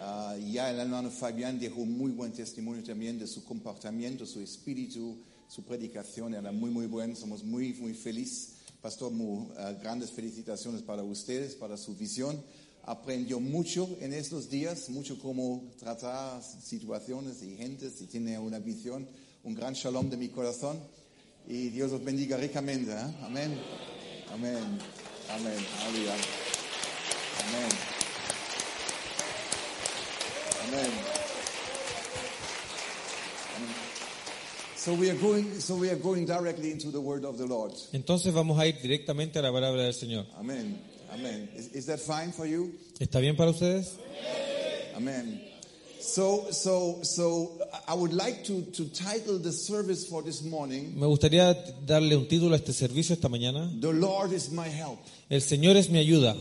Ah, ya el hermano Fabián dejó muy buen testimonio también de su comportamiento, su espíritu, su predicación era muy, muy buena. Somos muy, muy felices. Pastor, muy, ah, grandes felicitaciones para ustedes, para su visión. Aprendió mucho en estos días, mucho cómo tratar situaciones y gentes y tiene una visión, un gran shalom de mi corazón. Y Dios los bendiga ricamente. ¿eh? Amén. Amén. Amén. Aleluya. Amén. Amen. Amen. So we are going. So we are going directly into the word of the Lord.
Entonces vamos a ir directamente a la palabra del Señor.
Amen. Amen. Is, is that fine for you?
¿Está bien para ustedes?
Amen. So, so, so I would like to, to title the service for this morning,
Me gustaría darle un título a este servicio esta mañana.
The Lord is my help.
El Señor es mi ayuda.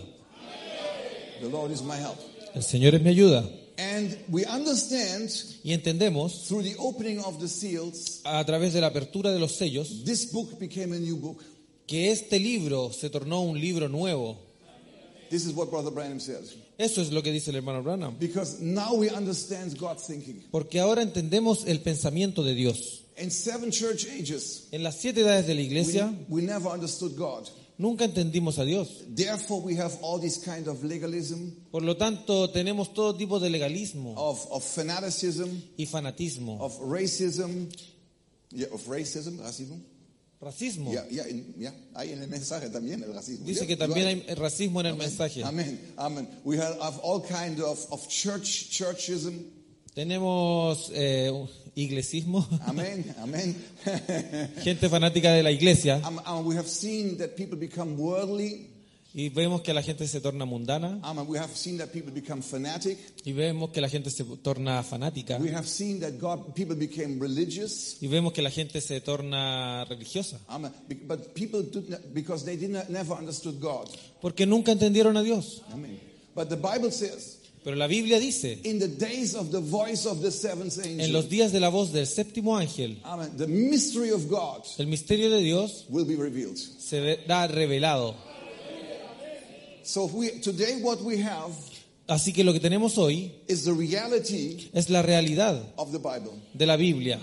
The Lord is my help.
El Señor es mi ayuda.
And we understand
Y entendemos
through the opening of the seals,
a través de la apertura de los sellos
this book became a new book.
que este libro se tornó un libro nuevo.
This is what Brother Branham says.
Eso es lo que dice el hermano Branham.
Because now we understand God's thinking.
Porque ahora entendemos el pensamiento de Dios.
In seven church ages,
En las siete edades de la
we,
iglesia
we never understood God.
Nunca entendimos a Dios.
Therefore, we have all this kind of legalism,
Por lo tanto, tenemos todo tipo de legalismo
of, of fanaticism,
y fanatismo.
of racism. Yeah, of racism, racism.
Racismo.
Ya, ya, en- ya, hay en el mensaje también el racismo.
Dice que también hay racismo en el mensaje.
Amen. Amen. We have, have all kind of, of church churchism.
Tenemos eh, iglesismo.
Amen.
gente fanática de la iglesia,
Um, um, we have seen that people become worldly.
y vemos que la gente se torna mundana,
Um, we have seen that people become fanatic.
y vemos que la gente se torna fanática,
We have seen that God, people became religious.
y vemos que la gente se torna religiosa,
Um, but people did because they did not, never understood God.
porque nunca entendieron a Dios.
Amen. But the Bible says,
Pero la Biblia dice,
in the days of the voice of the seventh
en
angel,
los días de la voz del séptimo ángel,
Amen, the mystery of God
el misterio de Dios
will be revealed.
revelado.
So if we, today what we have
Así que lo que tenemos hoy
is the reality
es la realidad
of the Bible.
de la Biblia,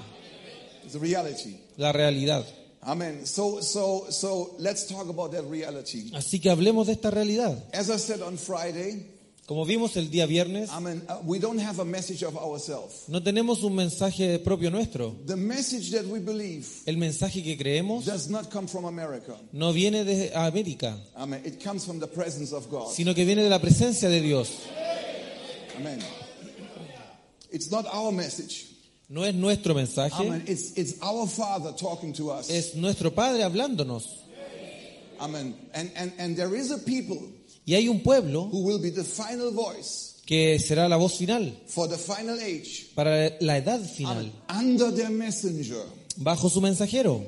the reality.
la realidad.
Amen. So, so, so let's talk about that reality.
Así que hablemos de esta realidad.
As I said on Friday,
Como vimos el día viernes.
Uh, we don't have a message of ourselves.
no tenemos un mensaje propio nuestro.
The message that we believe
El mensaje que creemos
does not come from America.
no viene de América.
It comes from the presence of God.
sino que viene de la presencia de Dios.
Amen. It's not our message.
No es nuestro
Amen.
mensaje,
It's, it's our Father talking to us.
es nuestro Padre hablándonos.
Amen. And, and, and there is a people
Y hay un pueblo
who will be the final voice
que será la voz final
for the final age
para la edad final,
under their messenger.
bajo su mensajero.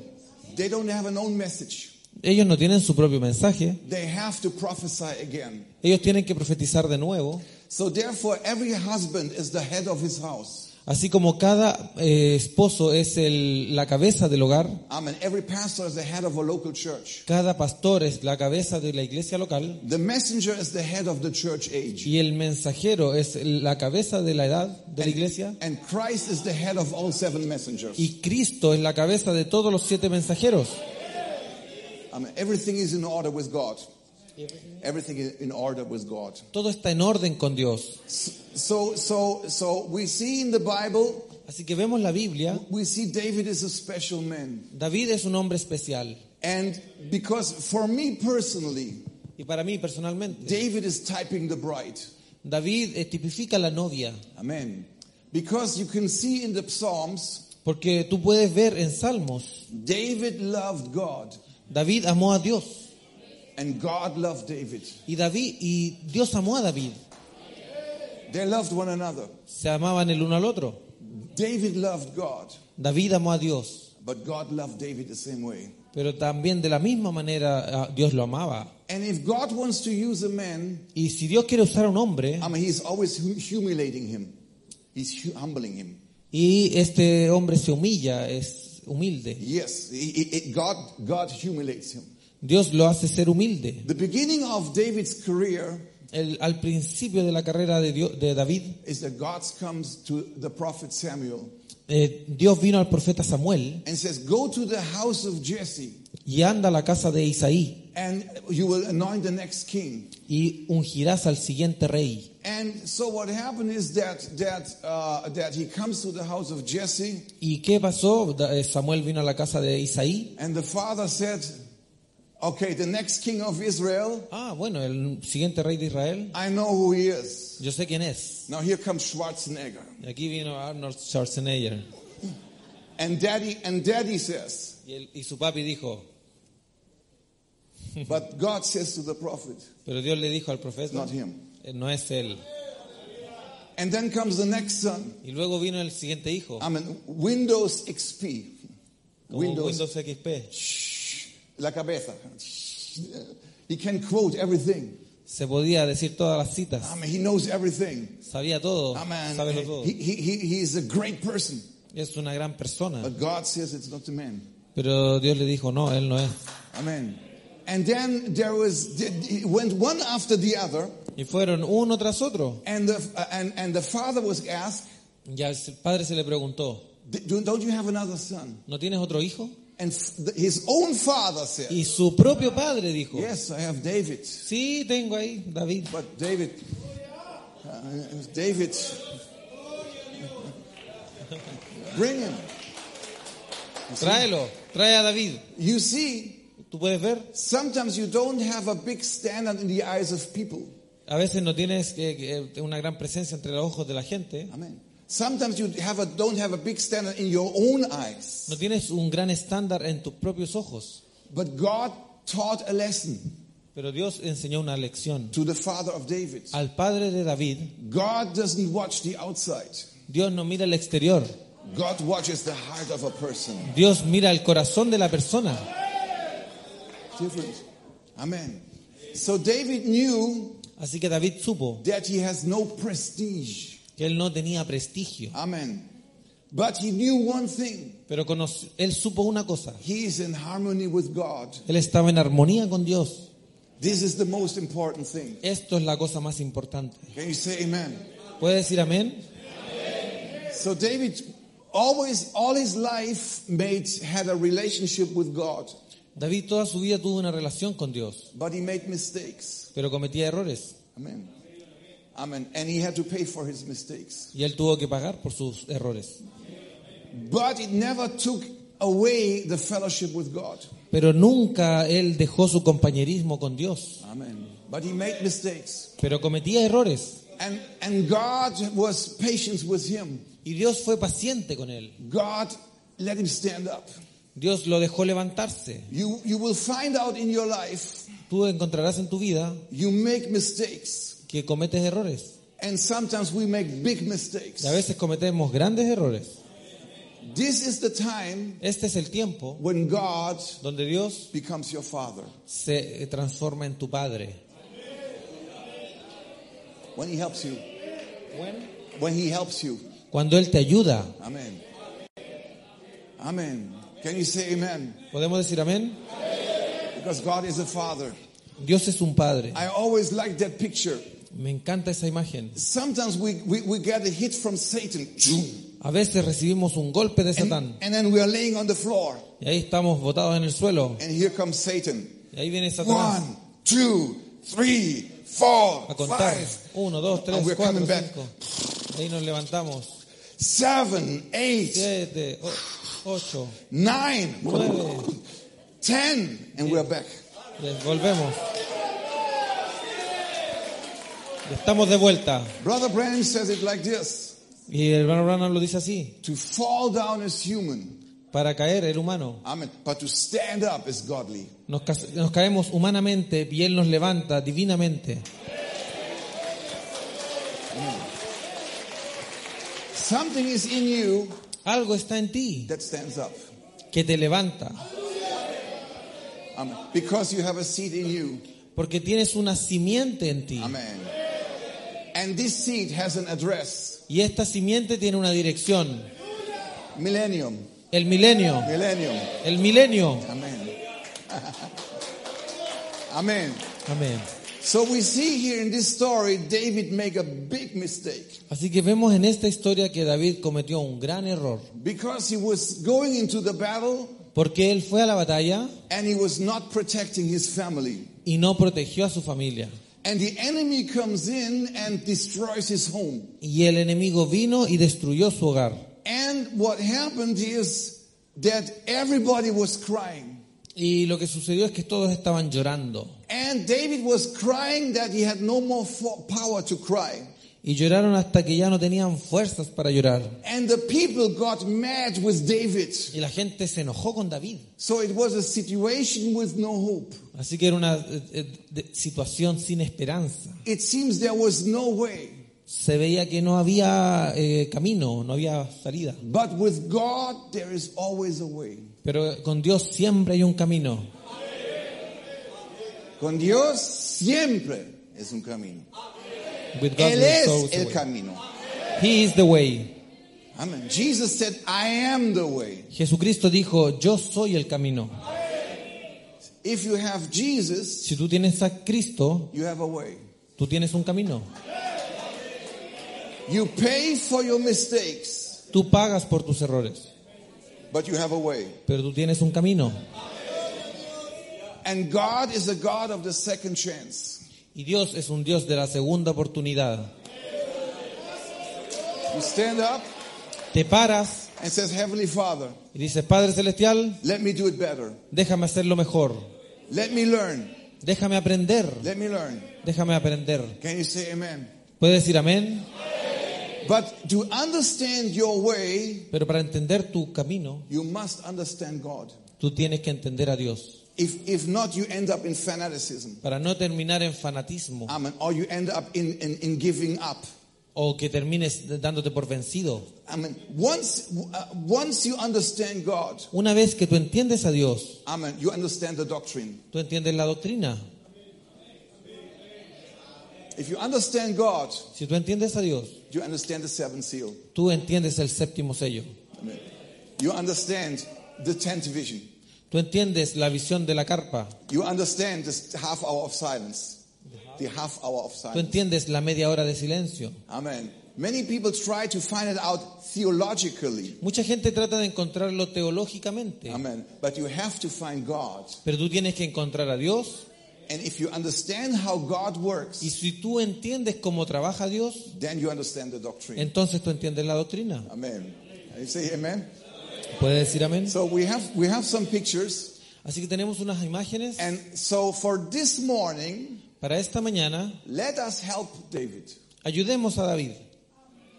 They don't have an own message.
Ellos no tienen su propio mensaje,
They have to prophesy again.
ellos tienen que profetizar de nuevo.
So therefore, every husband is the head of his house.
Así como cada eh, esposo es el- la cabeza del hogar,
Amen. Every pastor is the head of a local church.
cada pastor es la cabeza de la iglesia local
The messenger is the head of the church age.
y el mensajero es la cabeza de la edad de la iglesia
And Christ is the head of all seven messengers.
y Cristo es la cabeza de todos los siete mensajeros.
Amen. Everything is in order with God. Everything is in order with God.
Todo está en orden con Dios.
So, so, so we see in the Bible,
Así que vemos la Biblia,
we see David is a special man.
David es un hombre especial.
And because for me personally,
Y para mí personalmente,
David is typing the bride.
David eh, tipifica la novia.
Amen. Because you can see in the Psalms,
Porque tú puedes ver en Salmos,
David loved God
David amó a Dios.
And God loved David.
Y, David, y Dios amó a David.
They loved one another.
Se amaban el uno al otro.
David loved God,
David amó a Dios.
but God loved David the same way.
Pero también de la misma manera ah, Dios lo amaba.
And if God wants to use a man,
Y si Dios quiere usar a un hombre,
I mean, he's always hu- humiliating him. He's hu- humbling him.
y este hombre se humilla, es humilde.
Yes, he- he- God, God humiliates him.
Dios lo hace ser humilde.
The beginning of David's career
El- al principio de la carrera de, Dios- de David,
is that God comes to the prophet Samuel
eh, Dios vino al profeta Samuel
and says, Go to the house of Jesse
y anda a la casa de Isaí
and you will anoint the next king.
y ungirás al siguiente rey.
And so what happened is that that uh, that he comes to the house of Jesse,
¿Y qué pasó? Eh, Samuel vino a la casa de Isaí.
and the father said, "Okay, the next king of Israel,
Ah, bueno, el siguiente rey de Israel,
I know who he is."
yo sé quién es.
Now here comes Schwarzenegger,
aquí vino Arnold Schwarzenegger.
and daddy and daddy says,
Y, él- y su papi dijo,
but God says to the prophet,
pero Dios le dijo al
"It's
profeta,
not him."
"Eh, no es él.
And then comes the next son.
Y luego vino el siguiente hijo,
I mean, Windows XP, Windows,
Windows XP.
La cabeza. He can quote everything.
Se podía decir todas las citas.
I mean, he knows everything.
Sabía todo,
I mean,
sabe todo.
he, he, he, he is a great person.
Es una gran persona.
But God says it's not the man.
Pero Dios le dijo, no, él no es.
Amen. And then there was, it went one after the other.
Y fueron uno tras otro.
And the, uh, and, and the father was asked,
Ya el padre se le preguntó,
Don't you have another son?
¿no tienes otro hijo?
And his own father said,
Y su propio padre dijo,
Yes, I have David.
sí, tengo ahí, David.
But David, uh, David, bring him.
Tráelo, trae a David.
You see,
Tú puedes ver,
sometimes you don't have a big standard in the eyes of people.
a veces no tienes una gran presencia entre los ojos de la gente.
Amen. Sometimes you have a, don't have a big standard in your own eyes.
No tienes un gran estándar en tus propios ojos.
But God taught a lesson
Pero Dios enseñó una lección.
to the father of David.
Al padre de David,
God doesn't watch the outside.
Dios no mira el exterior.
God watches the heart of a person.
Dios mira el corazón de la persona.
Different. Amen. So David knew
Así que David supo
that he has no prestige.
Que él no tenía prestigio.
Amen. But he knew one thing.
Pero conoce- él supo una cosa.
He is in harmony with God.
Él estaba en armonía con Dios.
This is the most important thing.
Esto es la cosa más importante.
Can you say amen?
¿Puede decir amén?
So David always, all his life made, had a relationship with God.
David toda su vida tuvo una relación con Dios,
But he made mistakes.
pero cometía errores.
Amen. Amen. And he had to pay for his mistakes.
Y él tuvo que pagar por sus errores.
But it never took away the fellowship with God.
Pero nunca él dejó su compañerismo con Dios.
Amen. But he made mistakes.
Pero cometía errores.
And, and God was patient with him.
Y Dios fue paciente con él.
God let him stand up.
Dios lo dejó levantarse.
You, you will find out in your life,
Tú encontrarás en tu vida
you make mistakes.
Que cometes errores.
And sometimes we make big mistakes.
Y a veces cometemos grandes errores.
This is the time
Este es el tiempo
when God
donde Dios
becomes your father.
se transforma en tu Padre.
When he helps you. When he helps you.
Cuando Él te ayuda.
Amen. Amen. Can you say amen?
¿Podemos decir amén?
Because God is a father.
Dios es un Padre.
I always like that picture.
Me encanta esa imagen.
Sometimes we, we, we get a hit from Satan.
A veces recibimos un golpe de
And,
Satán.
and then we are laying on the floor.
Y ahí estamos botados en el suelo.
And here comes Satan.
Y ahí viene Satanás
One, two, three, four,
a contar.
five,
Uno, dos, tres,
And we're
cuatro,
coming back.
Ahí nos levantamos.
seven, eight,
Siete, o- ocho,
nine,
nueve.
ten, and we're back.
Volvemos. Estamos de vuelta.
Brother Branham says it like this.
Y el hermano Branham lo dice así.
To fall down is human.
Para caer el humano.
Amen. But to stand up is godly.
Nos, ca- nos caemos humanamente y Él nos levanta divinamente.
Something is in you
Algo está en ti
that stands up.
que te levanta.
Amen. Because you have a seed in you.
Porque tienes una simiente en ti.
Amen. And this seed has an address.
Y esta simiente tiene una dirección.
Millennium.
El milenio.
Millennium.
El milenio.
Amen. Amen.
Amén.
So we see here in this story David make a big mistake
Así que vemos en esta historia que David cometió un gran error.
because he was going into the battle
Porque él fue a la batalla
and he was not protecting his family.
y no protegió a su familia.
And the enemy comes in and destroys his home.
Y el enemigo vino y destruyó su hogar.
And what happened is that everybody was crying.
Y lo que sucedió es que todos estaban llorando.
And David was crying that he had no more power to cry.
Y lloraron hasta que ya no tenían fuerzas para llorar.
And the people got mad with David.
Y la gente se enojó con David.
So it was a situation with no hope.
Así que era una eh, eh, de- situación sin esperanza.
It seems there was no way.
Se veía que no había eh, camino, no había salida.
But with God, there is always a way.
Pero con Dios siempre hay un camino.
Con Dios siempre es un camino.
With God
Él es el camino.
He is the way.
Amen. Jesus said, I am the way.
Jesucristo dijo, yo soy el camino.
If you have Jesus,
Si tú tienes a Cristo,
you have a way.
tú tienes un camino.
You pay for your mistakes,
Tú pagas por tus errores,
but you have a way.
pero tú tienes un camino.
And God is a God of the second chance.
Y Dios es un Dios de la segunda oportunidad.
You stand up
Te paras
and says, Heavenly Father,
y dices, Padre Celestial,
let me do it better.
déjame hacerlo mejor.
Let me learn.
Déjame aprender.
Let me learn.
Déjame aprender.
Can you say amen?
¿Puedes decir amén?
But to understand your way,
Pero para entender tu camino,
you must understand God.
tú tienes que entender a Dios.
If, if not, you end up in fanaticism.
Para no terminar en fanatismo
Amen. Or you end up in, in, in giving up.
O que termines dándote por vencido.
I mean, once, uh, once you understand God,
Una vez que tú entiendes a Dios,
amen, you understand the doctrine.
tú entiendes la doctrina.
If you understand God,
Si tú entiendes a Dios,
you understand the seventh seal.
tú entiendes el séptimo sello.
You understand the tenth vision.
Tú entiendes la visión de la carpa.
You understand this half hour of silence. The half hour of
Tú
silence.
entiendes la media hora de silencio.
Amen. Many people try to find it out theologically.
Mucha gente trata de encontrarlo teológicamente,
Amen. But you have to find God.
pero tú tienes que encontrar a Dios.
And if you understand how God
Y
works,
si tú entiendes cómo trabaja Dios,
then you understand the doctrine.
entonces tú entiendes la doctrina.
Amen. Can you say amen?
¿Puedes decir amén?
So we have we have some pictures.
Así que tenemos unas imágenes.
And so for this morning,
Para esta mañana,
let us help David
ayudemos a David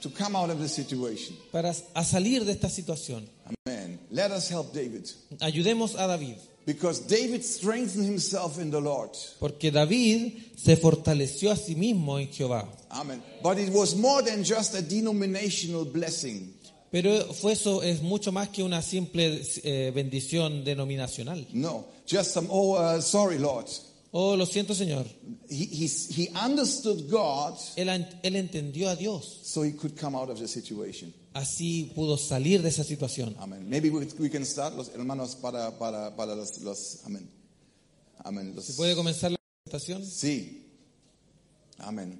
to come out of situation.
para a salir de esta situación.
Amen. Let us help David.
Ayudemos a David,
Because David strengthened himself in the Lord.
porque David se fortaleció a sí mismo en Jehová.
Amen. But it was more than just a denominational blessing.
Pero fue eso es mucho más que una simple eh, bendición denominacional.
No, just some, oh, uh, sorry, Lord.
Oh, lo siento, Señor.
He, he, he understood God
Él, él entendió a Dios,
so he could come out of the situation.
así pudo salir de esa situación.
Amen. Maybe we, we can start, los hermanos, para, para, para los, los, amén. Amén. Los-
¿Se puede comenzar la presentación?
Sí. Amen.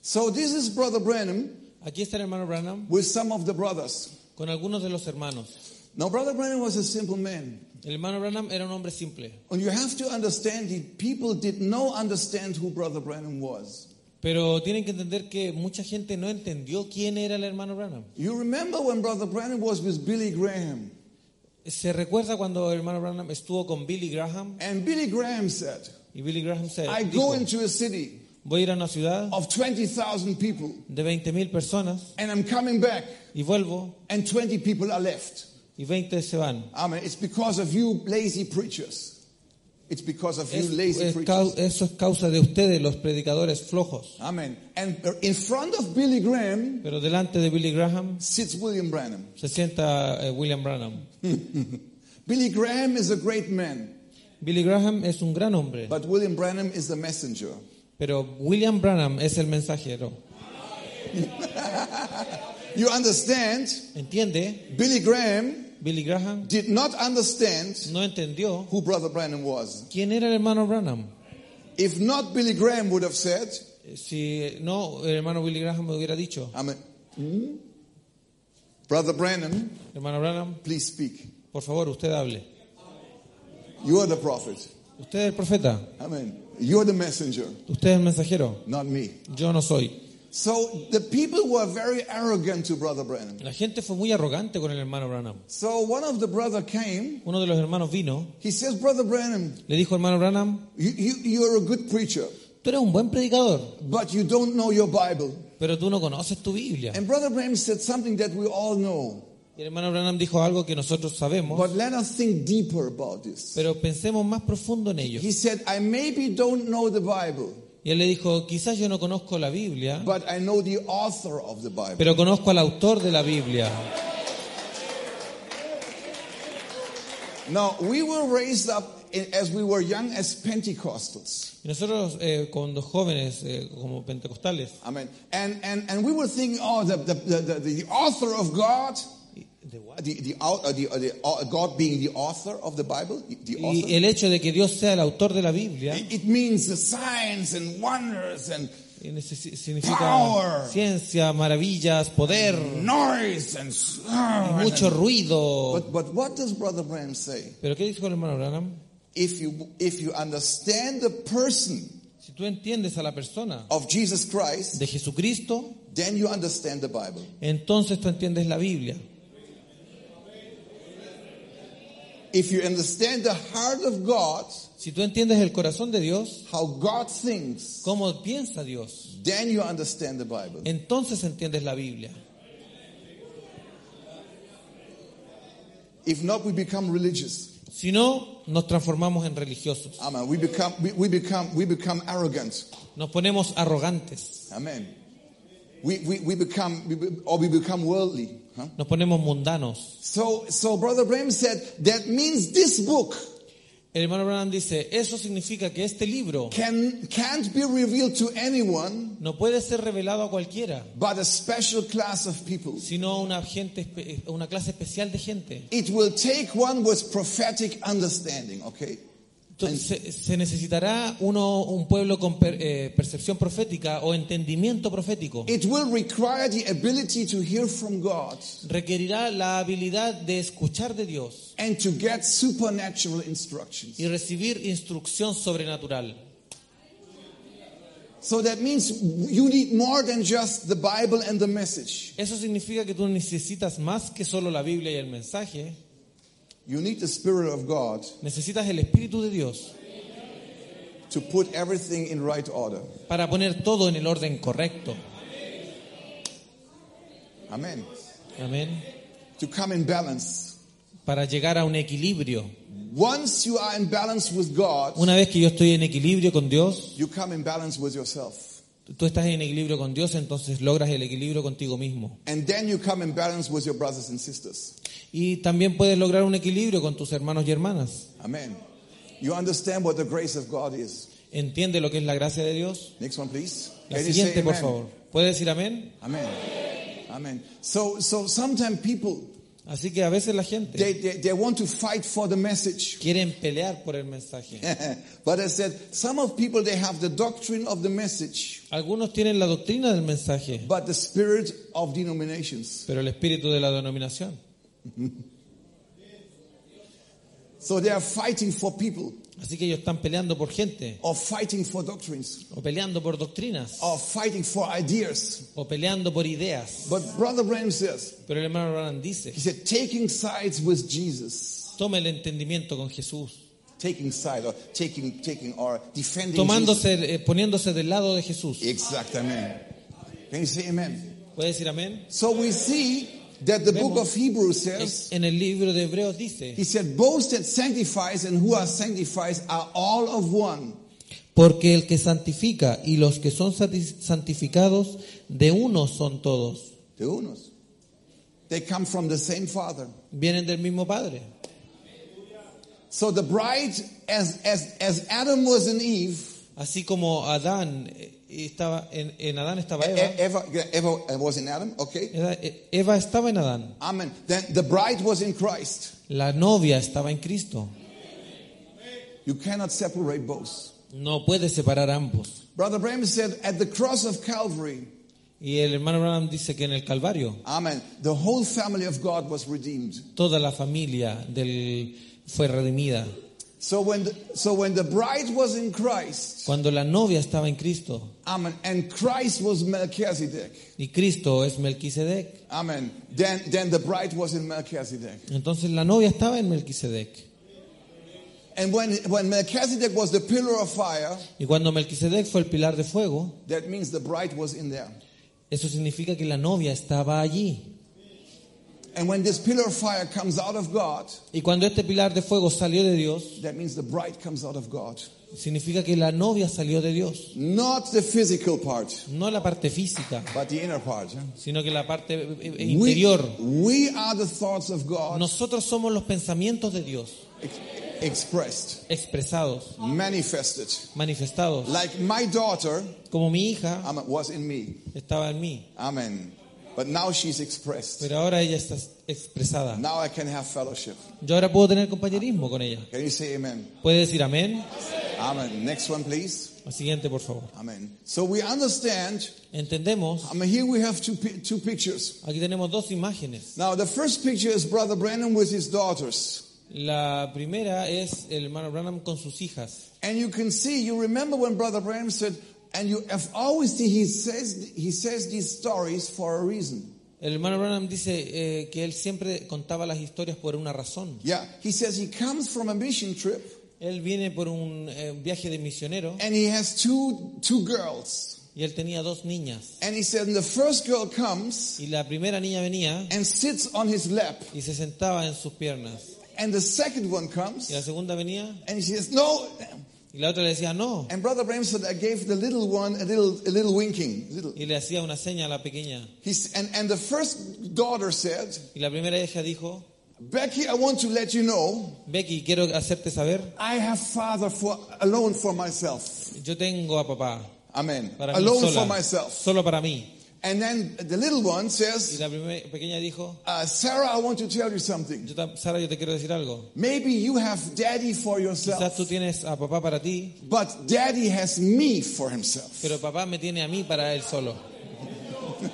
So this is Brother Branham
Aquí está el hermano Branham
with some of the brothers.
con algunos de los hermanos.
Now, Brother Branham was a simple man.
El hermano Branham era un hombre simple,
And you have to understand that people did not understand who Brother Branham was.
pero tienen que entender que mucha gente no entendió quién era el hermano Branham.
You remember when Brother Branham was with Billy Graham?
Se recuerda cuando el hermano Branham estuvo con Billy Graham
And Billy Graham said,
y Billy Graham se
I
dijo,
go into a city
voy a ir a una ciudad
of 20,000 people
de 20.000 personas
and I'm coming back
y vuelvo
and 20 people are left.
Y 20 se van.
Amen. It's because of you lazy preachers. It's because of you
Es-
lazy
es
preachers.
eso es causa de ustedes, los predicadores flojos.
Amen. And in front of Billy Graham
Pero delante de Billy Graham
sits William Branham.
se sienta eh, William Branham.
Billy Graham is a great man,
Billy Graham es un gran hombre,
but William Branham is the messenger.
pero William Branham es el mensajero.
You understand?
¿Entiende?
Billy Graham
Billy Graham
did not understand
no entendió
who Brother Branham was.
quién era el hermano Branham.
If not, Billy Graham would have said,
Si no, el hermano Billy Graham me hubiera dicho,
Amen. Hmm? Brother Branham,
hermano Branham,
please speak.
por favor, usted hable.
You are the prophet.
Usted es el profeta,
Amen. You're the messenger,
usted es el mensajero,
not me.
yo no soy.
So the people were very arrogant to Brother Branham.
La gente fue muy arrogante con el hermano Branham.
So one of the brother came.
Uno de los hermanos vino,
He says, Brother Branham,
le dijo hermano Branham,
you, you, you're a good preacher,
tú eres un buen predicador,
but you don't know your Bible.
pero tú no conoces tu Biblia.
And Brother Branham said something that we all know.
Y el hermano Branham dijo algo que nosotros sabemos,
But let us think deeper about this.
pero pensemos más profundo en ello.
He said, I maybe don't know the Bible,
Y él le dijo, quizás yo no conozco la Biblia,
but I know the author of the Bible.
pero conozco al autor de la Biblia.
Now, we were raised up as we were young as Pentecostals.
Y nosotros, eh, cuando jóvenes, eh, como pentecostales,
Amen. And, and, and we were thinking, oh, the, the, the, the author of God, the, the, au- uh, the, uh, the, uh, God being the author of the Bible, the author.
Y el hecho de que Dios sea el autor de la Biblia
It, it means the signs and wonders and
significa
Power.
ciencia, maravillas, poder,
noise and
y mucho ruido.
But, but what does Brother Branham say?
Pero ¿qué dijo el hermano Branham?
If you, if you understand the person
Si tú entiendes a la persona
of Jesus Christ,
de Jesucristo,
then you understand the Bible.
entonces tú entiendes la Biblia.
If you understand the heart of God,
Si tú entiendes el corazón de Dios,
how God thinks,
cómo piensa Dios,
then you understand the Bible.
entonces entiendes la Biblia.
If not, we become religious.
Si no, nos transformamos en religiosos.
Amen. We become, we, we become, we become arrogant.
Nos ponemos arrogantes.
Amen. We, we, we become, or we become worldly. Huh?
Nos ponemos mundanos.
So, so Brother Bram said, that means this book
El hermano Branham dice, eso significa que este libro
can, can't be revealed to anyone
no puede ser revelado a cualquiera,
but a special class of people.
sino a una, gente, una clase especial de gente.
It will take one with prophetic understanding, okay?
Entonces, se, se necesitará uno, un pueblo con per- eh, percepción profética o entendimiento profético.
It will require the ability to hear from God
Requerirá la habilidad de escuchar de Dios
and to get supernatural instructions.
y recibir instrucción sobrenatural.
So that means you need more than just the Bible and the message.
Eso significa que tú necesitas más que solo la Biblia y el mensaje.
You need the Spirit of God
Necesitas el Espíritu de Dios
to put everything in right order.
para poner todo en el orden correcto.
Amen.
Amén.
To come in balance.
Para llegar a un equilibrio.
Once you are in balance with God,
Una vez que yo estoy en equilibrio con Dios,
you come in balance with yourself.
tú estás en equilibrio con Dios, entonces logras el equilibrio contigo mismo.
And then you come in balance with your brothers and sisters.
Y también puedes lograr un equilibrio con tus hermanos y hermanas.
Amen. You understand what the grace of God is.
¿Entiende lo que es la gracia de Dios?
Next one, please.
La
Can
siguiente, por
amen?
favor. ¿Puede decir amén?
Amen. Amen. So, so sometimes people
Así que a veces la gente
they, they, they want to fight for the message.
quieren pelear por el mensaje.
but I said some of people they have the doctrine of the message,
Algunos tienen la doctrina del mensaje,
but the spirit of denominations.
pero el espíritu de la denominación.
So they are fighting for people,
Así que ellos están peleando por gente,
or fighting for doctrines,
o peleando por doctrinas,
or fighting for ideas.
o peleando por ideas.
But Brother Branham says,
Pero el hermano Branham dice,
he said, taking sides with Jesus,
tome el entendimiento con Jesús,
taking side or taking, taking or defending Jesus.
tomándose, eh, poniéndose del lado de Jesús.
Exactamente. Can you say amen?
¿Puede decir amén?
So we see that the book of Hebrews says,
en el libro de Hebreos dice,
he said, both that sanctifies and who are sanctified are all of one.
porque el que santifica y los que son santi- santificados de uno son todos.
De unos. They come from the same Father.
Vienen del mismo Padre.
So the bride, as, as, as Adam was in Eve,
Así como Adán eh, estaba en, en Adán estaba
E-
Eva,
Eva, Eva was in Adam, okay?
Eva- Eva estaba en Adán,
Amen. Then the bride was in Christ.
la novia estaba en Cristo.
You cannot separate both.
No puede separar ambos.
Brother Bram said, at the cross of Calvary,
Y el hermano Branham dice que en el Calvario
Amen, the whole family of God was redeemed.
toda la familia del, fue redimida.
So when, the, so when the bride was in Christ,
Cuando la novia estaba en Cristo
Amen, and Christ was Melchizedek,
y Cristo es Melquisedec,
Amen, then, then the bride was in Melchizedek.
entonces la novia estaba en Melquisedec.
And when, when Melchizedek was the pillar of fire,
Y cuando Melquisedec fue el pilar de fuego,
that means the bride was in there.
eso significa que la novia estaba allí.
And when this pillar of fire comes out of God,
Y cuando este pilar de fuego salió de Dios,
that means the bride comes out of God.
significa que la novia salió de Dios.
Not the physical part,
No la parte física,
but the inner part. huh?
sino que la parte eh, eh,
We,
interior.
we are the thoughts of God
Nosotros somos los pensamientos de Dios,
ex- expressed,
expresados,
manifested.
manifestados.
Like my daughter
Como mi hija
was in me.
estaba en mí,
Amen. But now she's expressed.
pero ahora ella está expresada.
Now I can have fellowship.
Yo ahora puedo tener compañerismo con ella.
Can you say amen?
¿Puede decir amén?
Amen. Next one, please.
La siguiente, por favor.
Amen. So we understand.
Entendemos,
I mean, here we have two two pictures.
aquí tenemos dos imágenes.
Now the first picture is Brother Branham with his daughters.
La primera es el hermano Branham con sus hijas.
And you can see, you remember when Brother Branham said, and you have always he says he says these stories for a reason.
El hermano Branham dice eh, que él siempre contaba las historias por una razón.
Yeah, he says he comes from a mission trip
Él viene por un eh, viaje de misionero
and he has two two girls.
y él tenía dos niñas.
And he said the first girl comes
Y la primera niña venía
and sits on his lap,
y se sentaba en sus piernas.
and the second one comes
Y la segunda venía
and he says no.
Y la otra le decía no.
And Brother Branham said I gave the little one a little a little winking. Little.
Y le hacía una seña a la pequeña.
He's, and and the first daughter said,
Y la primera hija dijo,
Becky, I want to let you know
Becky, quiero hacerte saber,
I have father for alone for myself.
yo tengo a papá.
Amen.
Para mí
alone
sola,
for myself.
Solo para mí.
And then the little one
Y
says,
la pequeña dijo,
uh, Sarah, I want to tell you something.
yo, Sara, yo te quiero decir algo.
Maybe you have daddy for
Quizás
yourself,
tú tienes a papá para ti,
but daddy has me for himself.
pero papá me tiene a mí para él solo.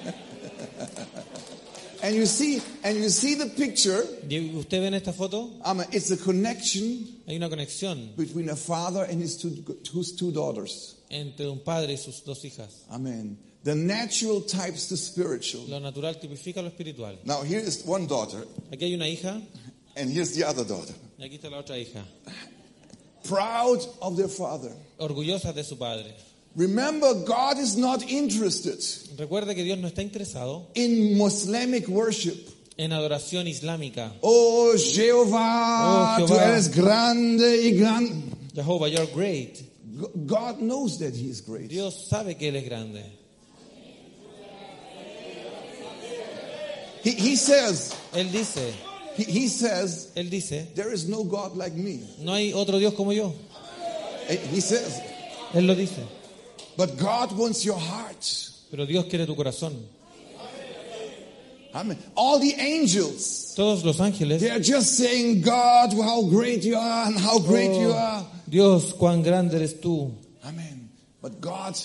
And you see, and you see the picture.
Y usted ve en esta foto,
Um, it's a connection
hay una conexión
between a father and his two, his two daughters.
entre un padre y sus dos hijas.
Amen. The natural types the spiritual.
Lo natural tipifica lo espiritual.
Now here is one daughter,
Aquí hay una hija
and here's the other daughter.
y aquí está la otra hija.
Proud of their father.
Orgullosas de su padre.
Remember, God is not interested
Recuerde que Dios no está interesado
in Muslimic worship.
en adoración islámica.
Oh Jehová,
Oh,
tú
Jehová.
eres grande y grande.
You're great.
God knows that He is great.
Dios sabe que Él es grande.
He, he says,
Él dice,
he, he says,
Él dice,
there is no God like me.
no hay otro Dios como yo.
Eh, He says,
Él lo dice.
but God wants your heart.
Pero Dios quiere tu corazón.
Amen. All the angels,
Todos los ángeles,
they are just saying, God, how great you are and how great you
Oh,
are.
Dios, cuán grande eres tú.
Amen. But God,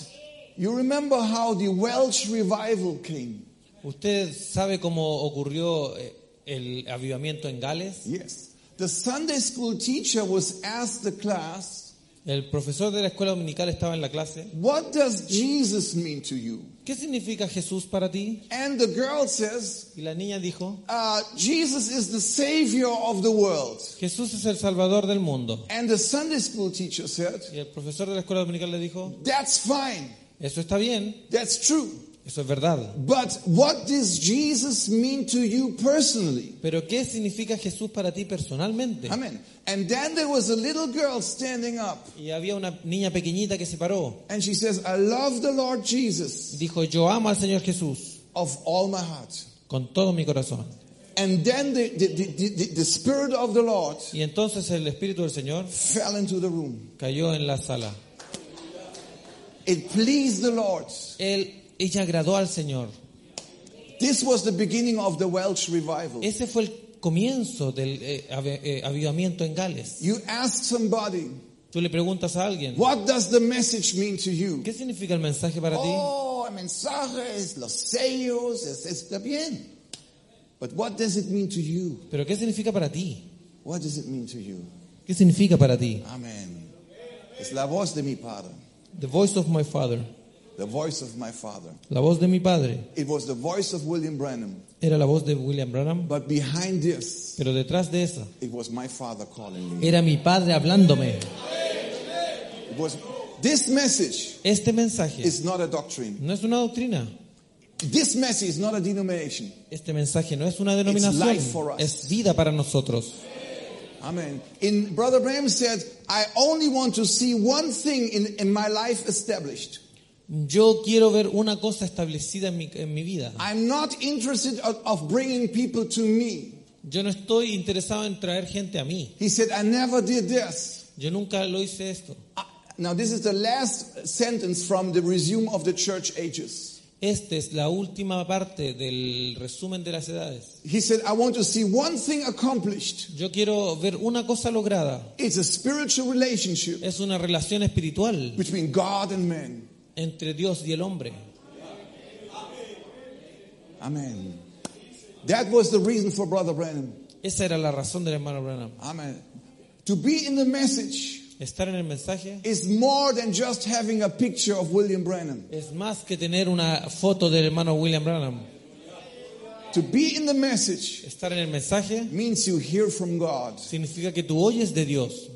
you remember how the Welsh revival came?
¿Usted sabe cómo ocurrió eh, el avivamiento en Gales?
Yes. The Sunday school teacher was asked the class,
El profesor de la escuela dominical estaba en la clase.
What does Jesus mean to you?
¿Qué significa Jesús para ti?
And the girl says,
Y la niña dijo,
uh, Jesus is the Savior of the world.
Jesús es el Salvador del mundo.
And the Sunday school teacher said,
Y el profesor de la escuela dominical le dijo,
That's fine.
eso está bien,
That's true.
Eso es verdad.
But what does Jesus mean to you personally?
Pero ¿qué significa Jesús para ti personalmente?
Amen. And then there was a little girl standing up.
Y había una niña pequeñita que se paró.
And she says, I love the Lord Jesus
Dijo, yo amo al Señor Jesús
of all my heart.
con todo mi corazón.
And then the, the, the, the, Spirit of the Lord
Y entonces el Espíritu del Señor
fell into the room.
cayó en la sala.
It pleased the Lord.
Él, ella agradó al Señor.
This was the beginning of the Welsh revival.
Ese fue el comienzo del eh, eh, avivamiento en Gales.
You ask somebody,
Tú le preguntas a alguien,
what does the message mean to you?
¿qué significa el mensaje para ti?
Oh, el mensaje es los sellos, es, está bien. But what does it mean to you?
¿Pero qué significa para ti?
What does it mean to you?
¿Qué significa para ti?
Amen. Es la voz de mi padre.
The voice of my father.
The voice of my father.
La voz de mi padre.
It was the voice of William Branham.
Era la voz de William Branham.
But behind this,
Pero detrás de esa,
it was my father calling me.
era mi padre hablándome.
It was this message
Este mensaje
is not a doctrine.
no es una doctrina.
This message is not a denomination.
Este mensaje no es una denominación.
life for us.
Es vida para nosotros.
Amen. In Brother Branham said, I only want to see one thing in, in my life established.
Yo quiero ver una cosa establecida en mi, en mi vida.
I'm not interested of, of bringing people to me.
Yo no estoy interesado en traer gente a mí.
He said, I never did this.
Yo nunca lo hice esto.
I- now, this is the last sentence from the resume of the church ages.
Esta es la última parte del resumen de las edades.
He said, I want to see one thing accomplished.
Yo quiero ver una cosa lograda.
It's a spiritual relationship
Es una relación espiritual
between God and man.
Entre Dios y el hombre.
Amen. That was the reason for Brother Branham.
Esa era la razón del hermano Branham.
Amen. To be in the message
Estar en el mensaje
is more than just having a picture of William Branham.
es más que tener una foto del hermano William Branham.
To be in the message
Estar en el mensaje
means you hear from God.
significa que tú oyes de Dios.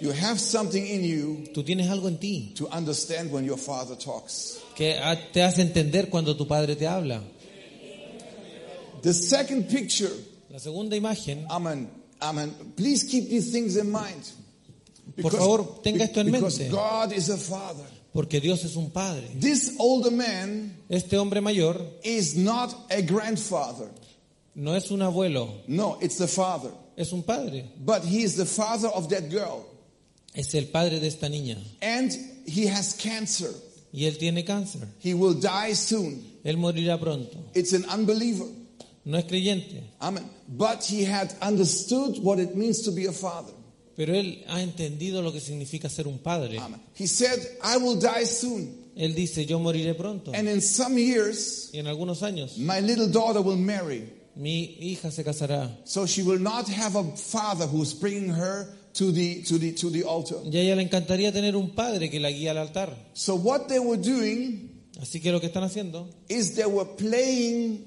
You have something in you
Tú tienes algo en ti
to understand when your father talks.
que ha- te hace entender cuando tu padre te habla.
The second picture,
La segunda imagen,
amen, amen. Please keep these things in mind.
Por favor, tenga esto en
because
mente.
God is a father.
porque Dios es un padre.
This older man
Este hombre mayor
is not a grandfather.
no es un abuelo,
No, it's the father.
es un padre.
But he is the father of that girl.
Es el padre de esta niña.
And he has cancer.
Y él tiene cáncer.
He will die soon.
Él morirá pronto.
It's an unbeliever.
No es creyente,
Amen. But he had understood what it means to be a father.
pero él ha entendido lo que significa ser un padre.
Amen. He said, I will die soon.
Él dice, yo moriré pronto.
And in some years,
Y en algunos años,
my little daughter will marry.
mi hija se casará.
So she will not have a father who's bringing her to the, to the, to the altar.
Y a ella le encantaría tener un padre que la guíe al altar.
So what they were doing
Así que lo que están haciendo
is they were playing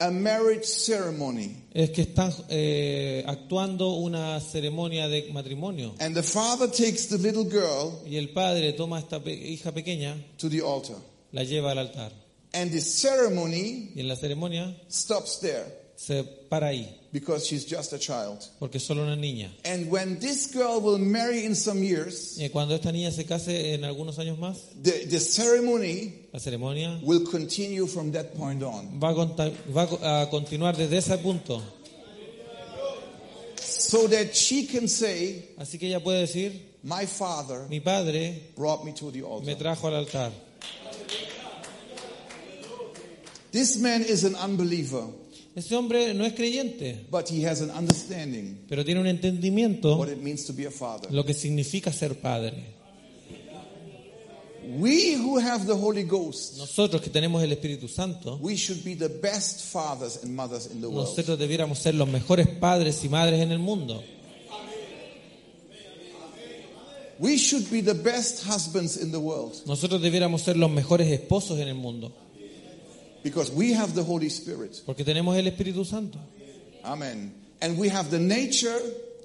a marriage ceremony.
es que están eh, actuando una ceremonia de matrimonio.
And the father takes the little girl
Y el padre toma a esta pe- hija pequeña,
to the altar.
la lleva al altar.
And the ceremony
Y en la ceremonia
stops there
se para ahí,
because she's just a child.
porque es solo una niña.
And when this girl will marry in some years,
Y cuando esta niña se case en algunos años más,
the, the ceremony
la ceremonia
will continue from that point on.
va a, conta- va a continuar desde ese punto.
So that she can say,
Así que ella puede decir,
My father
mi padre
brought me to the altar.
me trajo al altar.
This man is an unbeliever,
Ese hombre no es creyente,
but he has an understanding
pero tiene un entendimiento
what it means to be a father.
lo que significa ser padre.
We who have the Holy Ghost,
Nosotros que tenemos el Espíritu Santo,
we should be the best fathers and mothers in the world.
nosotros debiéramos ser los mejores padres y madres en el mundo.
We should be the best husbands in the world
Nosotros debiéramos ser los mejores esposos en el mundo,
because we have the Holy Spirit.
porque tenemos el Espíritu Santo
Amen. And we have the nature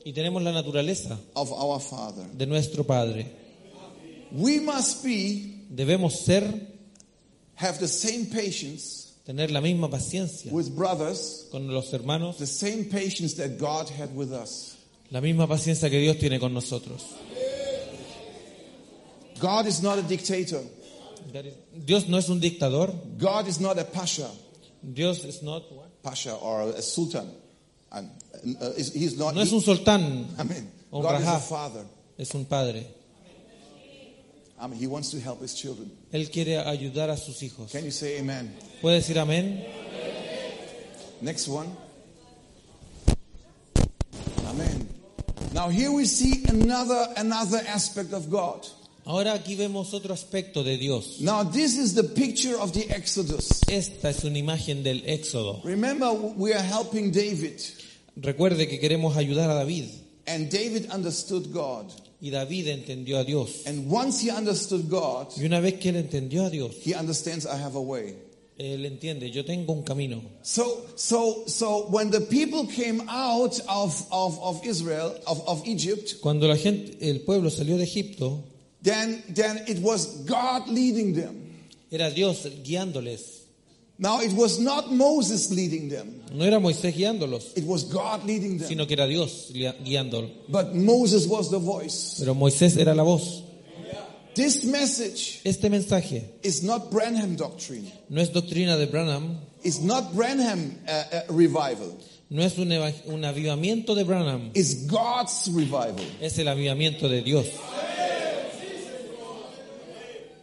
y tenemos la naturaleza
of our Father.
de nuestro Padre.
We must be
Debemos ser,
have the same patience
tener la misma paciencia
with brothers,
con los hermanos,
the same patience that God had with us.
la misma paciencia que Dios tiene con nosotros.
God is not a dictator.
Dios no es un dictador,
God is not a pasha,
Dios is not, what?
pasha or a sultan. And, uh, is- he's not.
no es un sultán,
Amen.
un
God is a father.
es un padre.
I mean, he wants to help his children.
Él quiere ayudar a sus hijos.
Can you say amen?
¿Puede decir amén?
Next one. Amen. Now here we see another another aspect of God.
Ahora aquí vemos otro aspecto de Dios.
Now this is the picture of the Exodus.
Esta es una imagen del Éxodo.
Remember we are helping David
Recuerde que queremos ayudar a David.
and David understood God.
Y David entendió a Dios.
And once he understood God,
Y una vez que él entendió a Dios,
he understands I have a way.
él entiende, yo tengo un camino.
So so so when the people came out of, of, of Israel, of, of Egypt,
Cuando la gente, el pueblo salió de Egipto,
then then it was God leading them.
era Dios guiándoles.
Now it was not Moses leading them.
No era Moisés guiándolos,
It was God leading them.
sino que era Dios guiándolos.
But Moses was the voice.
Pero Moisés era la voz.
This message
Este mensaje
is not Branham doctrine.
no es doctrina de Branham,
It's not Branham uh, uh, revival.
no es un, un avivamiento de Branham,
It's God's revival.
es el avivamiento de Dios.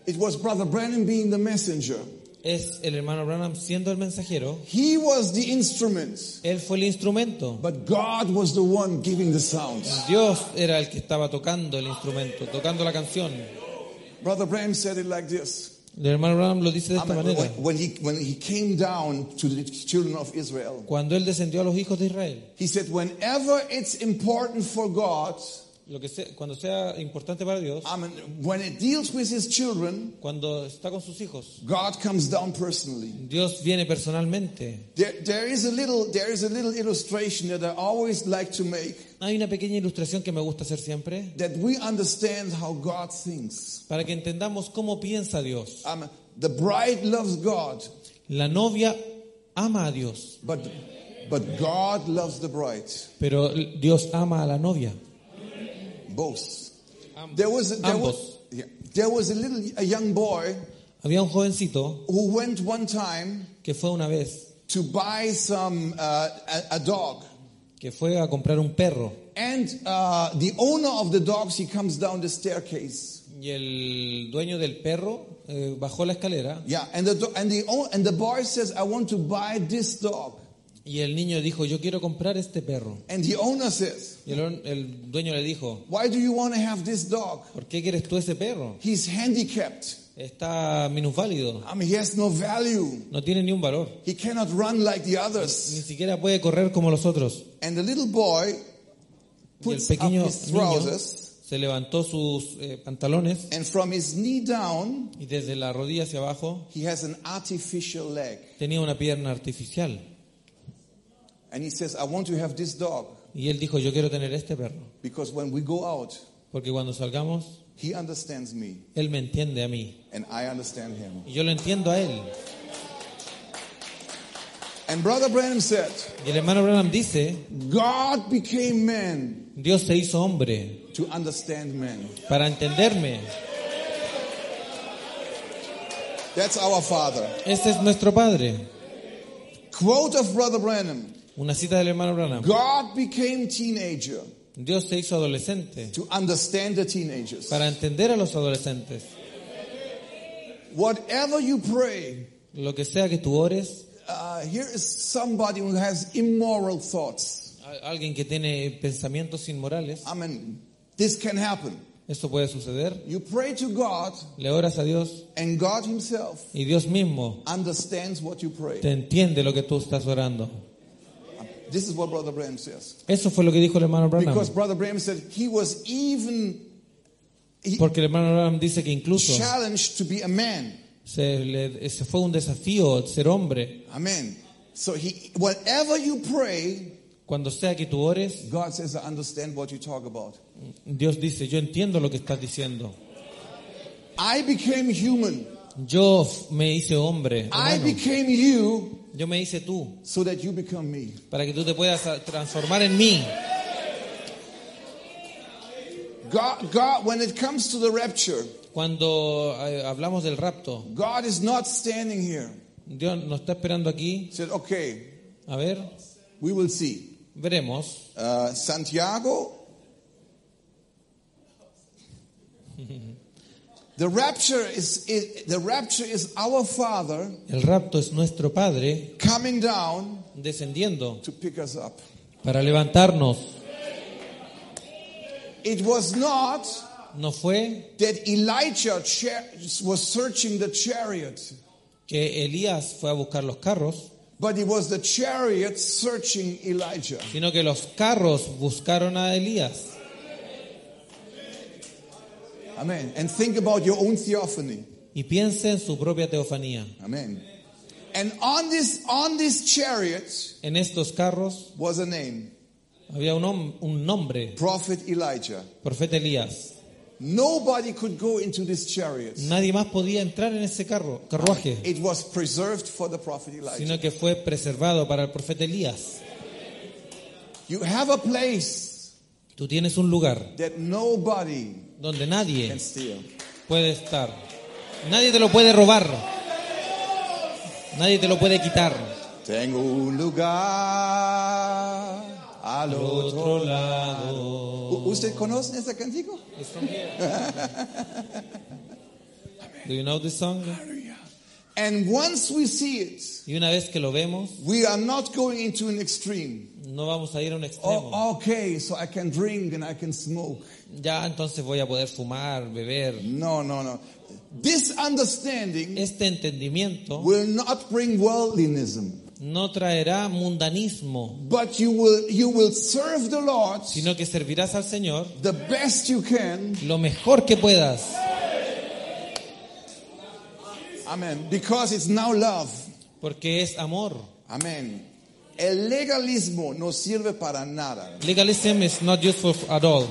It was Brother Branham being the messenger.
es el hermano Branham siendo el mensajero.
He was the instrument,
Él fue el instrumento.
but God was the one giving the sounds.
Dios era el que estaba tocando el instrumento, tocando la canción.
Brother Branham said it like this.
El hermano Branham lo dice de esta manera.
when, he, when he came down to the children of Israel,
Cuando él descendió a los hijos de Israel,
he said, whenever it's important for God,
lo que sea, cuando sea importante para Dios,
I mean, when it deals with his children,
cuando está con sus hijos,
God comes down personally.
Dios viene personalmente.
There, there is a little, there is a little illustration that I always like to make,
Hay una pequeña ilustración que me gusta hacer siempre
that we understand how God thinks.
para que entendamos cómo piensa Dios.
I mean, the bride loves God,
La novia ama a Dios,
but, but God loves the bride.
pero Dios ama a la novia.
Both. There was, a, there was, yeah, there was a little, a young boy
Había un jovencito
who went one time
que fue una vez,
to buy some, uh, a, a dog.
que fue a comprar un perro
And uh, the owner of the dogs, he comes down the staircase.
y el dueño del perro eh, bajó la escalera
Yeah, and the, do- and, the, and the boy says, I want to buy this dog.
Y el niño dijo, yo quiero comprar este perro.
And the owner says,
Y el, el dueño le dijo,
Why do you want to have this dog?
¿por qué quieres tú ese perro?
He's handicapped.
Está minusválido,
I mean, he has no value.
no tiene ni un valor,
He cannot run like the
ni
others.
siquiera puede correr como los otros.
And the little boy
Y el
puts up
pequeño
his
niño
trousers,
se levantó sus eh, pantalones
and from his knee down,
y desde la rodilla hacia abajo
he has an artificial leg.
tenía una pierna artificial.
And he says, I want to have this dog
Y él dijo, yo quiero tener este perro,
because when we go out,
porque cuando salgamos,
he understands me
él me entiende a mí.
and I understand him.
Y yo lo entiendo a él.
And Brother Branham said,
Y el hermano Branham dice,
God became man
Dios se hizo hombre
to understand man.
para entenderme.
That's our Father.
Este es nuestro Padre.
Quote of Brother Branham
Una cita del hermano Branham.
God became teenager
Dios se hizo adolescente
to understand the teenagers.
para entender a los adolescentes.
Whatever you pray,
Lo que sea que tú ores,
uh, here is somebody who has immoral thoughts.
alguien que tiene pensamientos inmorales,
I mean, this can happen.
esto puede suceder.
You pray to God,
Le oras a Dios
and God Himself
y Dios mismo
understands what you pray.
te entiende lo que tú estás orando.
This is what Brother Branham says.
Eso fue lo que dijo el hermano Branham.
Because Brother Branham said he was even he-
Porque el hermano Branham dice que incluso
challenged to be a man.
se, le, ese fue un desafío ser hombre.
Amen. So he, whatever you pray,
Cuando sea que tú ores,
God says, I understand what you talk about.
Dios dice, yo entiendo lo que estás diciendo.
I became human.
Yo me hice hombre.
I
hermano.
became you
Yo me hice tú
so that you become me.
para que tú te puedas transformar en mí.
God, God, when it comes to the rapture,
Cuando eh, hablamos del rapto,
God is not standing here.
Dios nos está esperando aquí.
Said, okay,
A ver,
we will see.
veremos.
Uh, Santiago. the rapture is, the rapture is our Father
El rapto es nuestro Padre
coming down
descendiendo
to pick us up.
para levantarnos.
It was not
No fue
that Elijah was searching the chariot,
que Elías fue a buscar los carros,
but it was the chariot searching Elijah.
sino que los carros buscaron a Elías.
Amen. And think about your own theophany.
Y piense en su propia teofanía.
Amen. And on this on this chariot
En estos carros
was a name,
había un, un nombre,
Prophet Elijah.
profeta Elías.
Nobody could go into this chariot.
Nadie más podía entrar en ese carro, carruaje,
It was preserved for the prophet Elijah.
sino que fue preservado para el profeta Elías.
You have a place
Tú tienes un lugar
that nobody
donde nadie
can steal.
puede estar. Nadie te lo puede robar. Nadie te lo puede quitar.
Tengo un lugar al otro.
lado.
¿Usted conoce
from here. Do you know this song?
And once we see it,
Y una vez que lo vemos,
we are not going into an extreme.
no vamos a ir a un oh, extremo.
Oh, okay, so I can drink and I can smoke.
Ya entonces voy a poder fumar, beber.
No, no, no. This understanding
Este entendimiento
will not bring worldliness.
no traerá mundanismo,
but you will you will serve the Lord
sino que servirás al Señor
the best you can.
lo mejor que puedas,
Amen. Because it's now love.
porque es amor.
Amen. El legalismo no sirve para nada.
Legalism is not useful at all.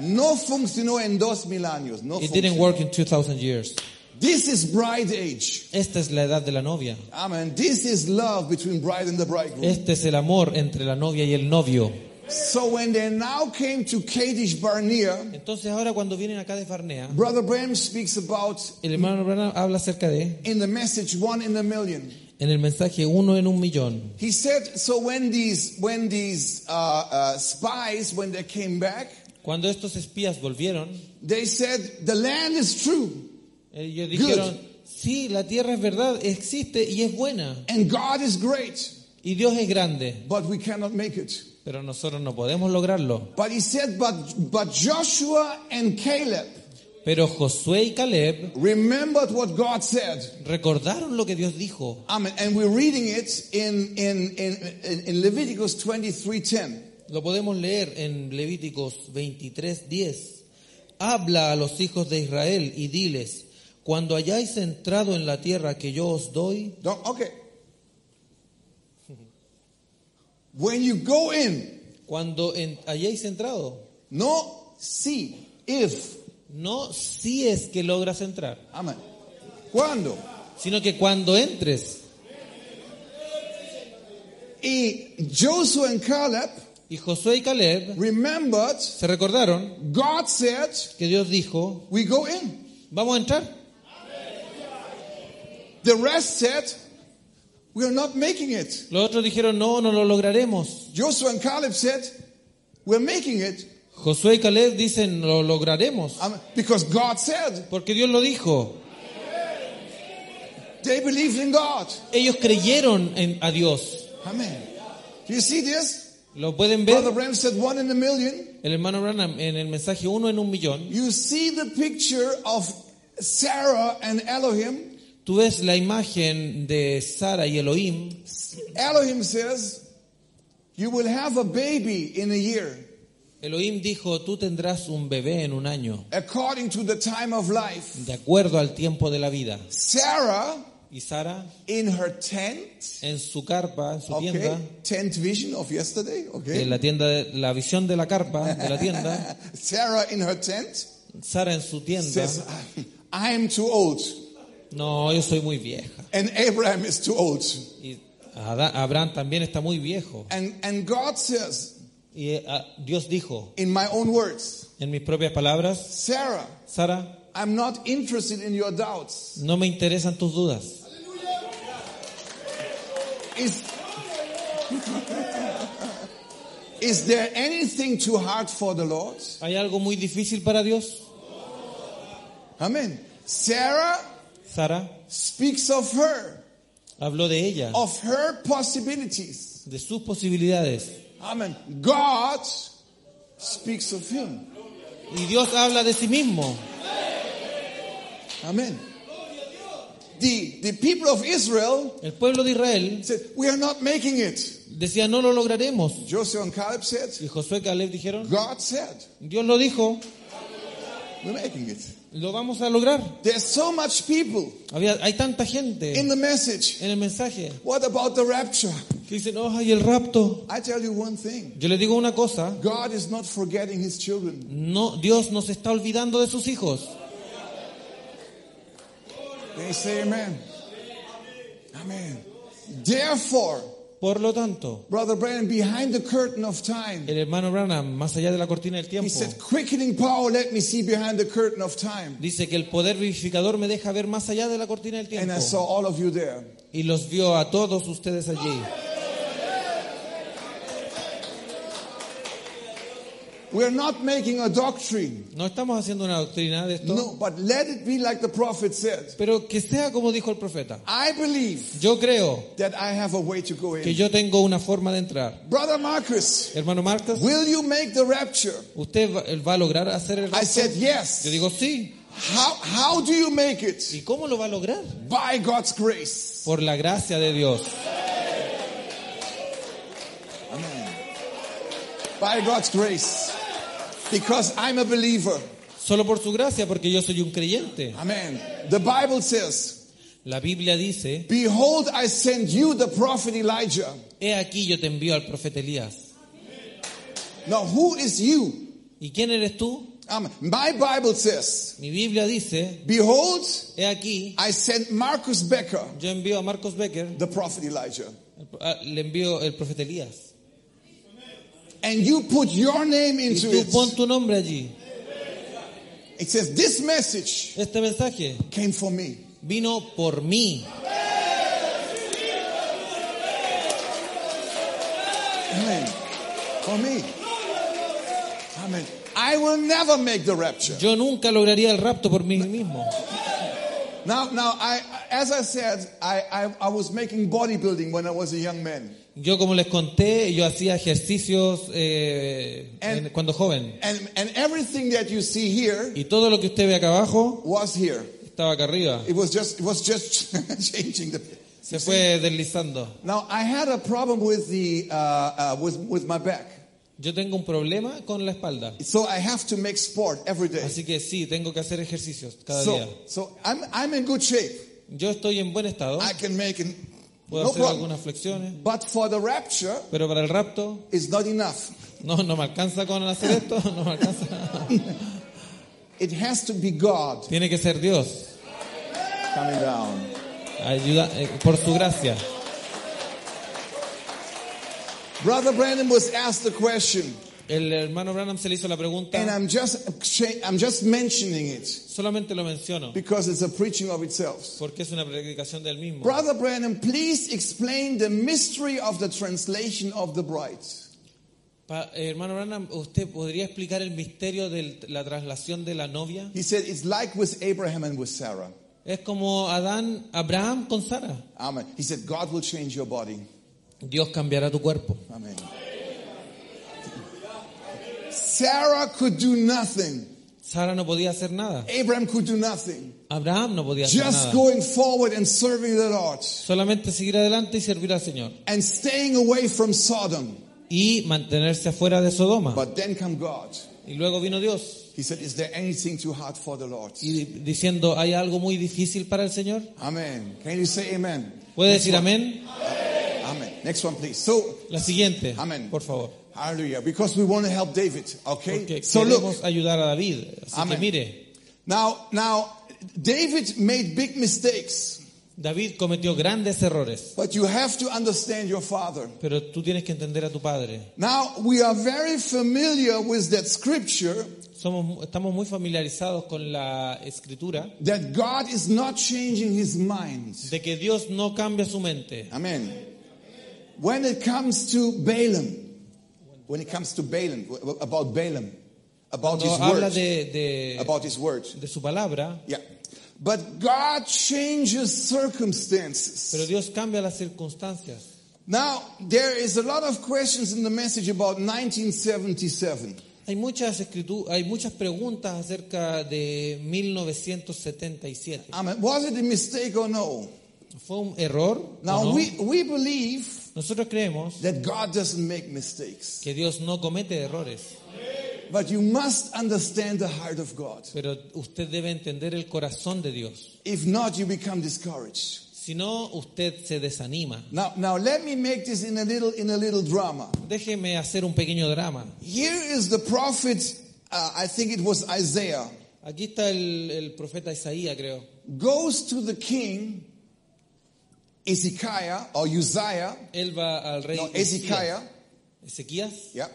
No funcionó en dos mil años. No
It didn't
funcionó.
work in 2000 years.
This is bride age.
Esta es la edad de la novia.
Amen. This is love between bride and the bridegroom.
Este es el amor entre la novia y el novio.
So when they now came to Kadesh Barnea,
Entonces ahora cuando vienen acá de Farnea,
Brother Bram speaks about
el hermano Branham habla acerca de,
in the message one in a million.
en el mensaje uno en un millón.
He said, so when these when these uh, uh, spies when they came back,
Cuando estos espías volvieron,
they said the land is true
ellos dijeron, sí, la tierra es verdad, existe y es buena.
and God is great,
Y Dios es grande,
but we cannot make it.
Pero nosotros no podemos lograrlo.
But he said, but but Joshua and Caleb
Pero Josué y Caleb
remembered what God said.
recordaron lo que Dios dijo.
Amen. And we're reading it in in in, in, in Leviticus twenty three ten.
Lo podemos leer en Levíticos 23:10. Habla a los hijos de Israel y diles, cuando hayáis entrado en la tierra que yo os doy,
Don't, okay. When you go in,
cuando en- hayáis entrado,
no see if.
no si es que logras entrar,
Amen. ¿Cuándo?
sino que cuando entres.
Y Joshua and Caleb
Y Josué y Caleb
remembered
se recordaron
God said,
que Dios dijo,
we go in.
vamos a entrar.
The rest said, we are not making it.
Los otros dijeron, no, no lo lograremos.
Joshua and Caleb said, we're making it
Josué y Caleb dicen, lo lograremos.
Amen. because God said.
Porque Dios lo dijo.
They believed in God.
Ellos creyeron en, a Dios.
Amen. Do you see this?
¿Lo pueden ver?
Brother Bram said one in a million.
El hermano Branham en el mensaje uno en un millón.
You see the picture of Sarah and Elohim.
Tú ves la imagen de Sara y Elohim.
Elohim says, You will have a baby in a year,
Elohim dijo, tú tendrás un bebé en un año,
according to the time of life.
de acuerdo al tiempo de la vida.
Sarah,
Y Sara,
in her tent,
en su carpa, en su tienda,
okay, tent vision of yesterday, okay.
en la tienda, de- la visión de la carpa, de la tienda,
Sarah in her tent
Sara en su tienda,
says, I am too old,
no, yo soy muy vieja.
and Abraham is too old.
Y Abraham también está muy viejo.
And, and God says,
Y ah, Dios dijo,
in my own words,
en mis propias palabras,
Sarah,
Sara,
I'm not interested in your doubts.
no me interesan tus dudas.
Is, is there anything too hard for the Lord?
¿Hay algo muy difícil para Dios?
Amen. Sarah
Sara
speaks of her,
habló de ella,
of her possibilities.
de sus posibilidades.
Amen. God speaks of him.
Y Dios habla de sí mismo.
Amen. The, the people of Israel
El pueblo de Israel
said, We are not making it.
decía, no lo lograremos.
Joshua and Caleb said,
Y Josué y Caleb dijeron,
God said,
Dios lo dijo,
We're making it.
lo vamos a lograr.
There's so much people
Había, hay tanta gente
in the message.
en el mensaje
What about the rapture?
que dicen, oh, hay el rapto.
I tell you one thing
Yo le digo una cosa,
God is not forgetting his children.
no, Dios nos está olvidando de sus hijos.
They say amen. Amen. Therefore,
Por lo tanto,
Brother Brandon, behind the curtain of time,
el hermano Branham, más allá de la cortina del
he
tiempo,
said, quickening power, let me see behind the curtain of time.
dice que el poder vivificador me deja ver más allá de la cortina del
And
tiempo.
I saw all of you there.
Y los vio a todos ustedes allí.
We're not making a doctrine.
No estamos haciendo una doctrina de esto,
No, but let it be like the prophet said.
pero que sea como dijo el profeta.
I believe
Yo creo
that I have a way to go
que
in.
yo tengo una forma de entrar.
Brother Marcus,
Hermano Marcos,
will you make the rapture?
¿usted va, a lograr hacer el
I
rapto?
said yes.
Yo digo sí.
How, how do you make it?
¿Y cómo lo va a lograr?
By God's grace.
Por la gracia de Dios.
By God's grace. Because I'm a believer.
Solo por su gracia, porque yo soy un creyente.
Amen. The Bible says,
La Biblia dice,
Behold, I send you the prophet Elijah.
he aquí yo te envío al profeta Elías.
Now, who is you?
¿Y quién eres tú?
Amen. My Bible says,
Mi Biblia dice,
Behold,
he aquí
I sent Marcus Becker,
yo envío a Marcos Becker,
the prophet Elijah.
ah, le envío el profeta Elías.
And you put your name
Y
into
tú pon
it.
tu nombre allí.
It says, This message
Este mensaje
came for me.
vino por mí.
Amen. For me. Amen. I will never make the rapture.
Yo nunca lograría el rapto por mí mismo.
Now, now, I, as I said, I, I, I was making bodybuilding when I was a young man.
Yo como les conté, yo hacía ejercicios eh,
And-
en- cuando joven.
And, and everything that you see here
Y todo lo que usted ve acá abajo
was here.
estaba acá arriba.
It was just, it was just changing the.
Se fue deslizando.
Now, I had a problem with the, uh, uh, with, with my back.
Yo tengo un problema con la espalda.
So I have to make sport every day.
Así que sí, tengo que hacer ejercicios cada
So,
día.
so I'm, I'm in good shape.
Yo estoy en buen estado.
I can make it.
Puedo
No
hacer
problem.
algunas flexiones.
But for the rapture,
Pero para el rapto,
it's not enough.
no, no me alcanza con hacer esto. No me alcanza.
It has to be God
Tiene que ser Dios.
coming down.
Ayuda, eh, por su gracia.
Brother Brandon was asked the question,
El hermano Branham se le hizo la pregunta.
and I'm just I'm just mentioning it
Solamente lo menciono.
because it's a preaching of itself.
Porque es una predicación del mismo.
Brother Branham, please explain the mystery of the translation of the bride.
Pa- eh, hermano Branham, ¿usted podría explicar el misterio de la traslación de la novia?
He said it's like with Abraham and with Sarah.
Es como Adán, Abraham con Sara.
Amen. He said God will change your body.
Dios cambiará tu cuerpo.
Amen. Sarah could do nothing.
Sara no podía hacer nada.
Abraham could do nothing.
Abraham no podía hacer
Just
nada.
going forward and serving the Lord
Solamente seguir adelante y servir al Señor.
and staying away from Sodom.
Y mantenerse afuera de Sodoma.
But then come God.
Y luego vino Dios.
He said, Is there anything too hard for the Lord?
Y diciendo, ¿hay algo muy difícil para el Señor?
Amen. Can you say amen?
¿Puede
Next
decir amén?
Amen. Next one, please. So,
La siguiente,
Amén.
por favor.
Hallelujah. Because we want to help David. Okay?
Porque
So look.
ayudar a David. Así que
Amén.
mire,
Now, now, David made big mistakes.
David cometió grandes errores.
But you have to understand your father.
Pero tú tienes que entender a tu padre.
Now, we are very familiar with that scripture
Somos, estamos muy familiarizados con la escritura
that God is not changing his mind.
de que Dios no cambia su mente.
Amen. When it comes to Balaam, when it comes to Balaam, about Balaam, about his
habla
word,
de, de,
about his word.
de su palabra,
Yeah. But God changes circumstances.
pero Dios cambia las circunstancias.
Now, there is a lot of questions in the message about 1977.
Hay muchas hay muchas preguntas acerca de 1977.
I mean, was it a mistake or no?
¿Fue un error?
Now,
no?
we, we believe
Nosotros creemos
that God doesn't make mistakes.
que Dios no comete errores,
But you must understand the heart of God.
pero usted debe entender el corazón de Dios.
If not, you become discouraged.
Si no, usted se desanima.
Now, now let me make this in a little, in a little drama.
Déjeme hacer un pequeño drama.
Here is the prophet, uh, I think it was Isaiah,
Aquí está el, el profeta Isaías, creo.
goes to the king, Ezekiah or Uzziah,
Él va al rey
no, Ezekiah,
Ezequías
yeah,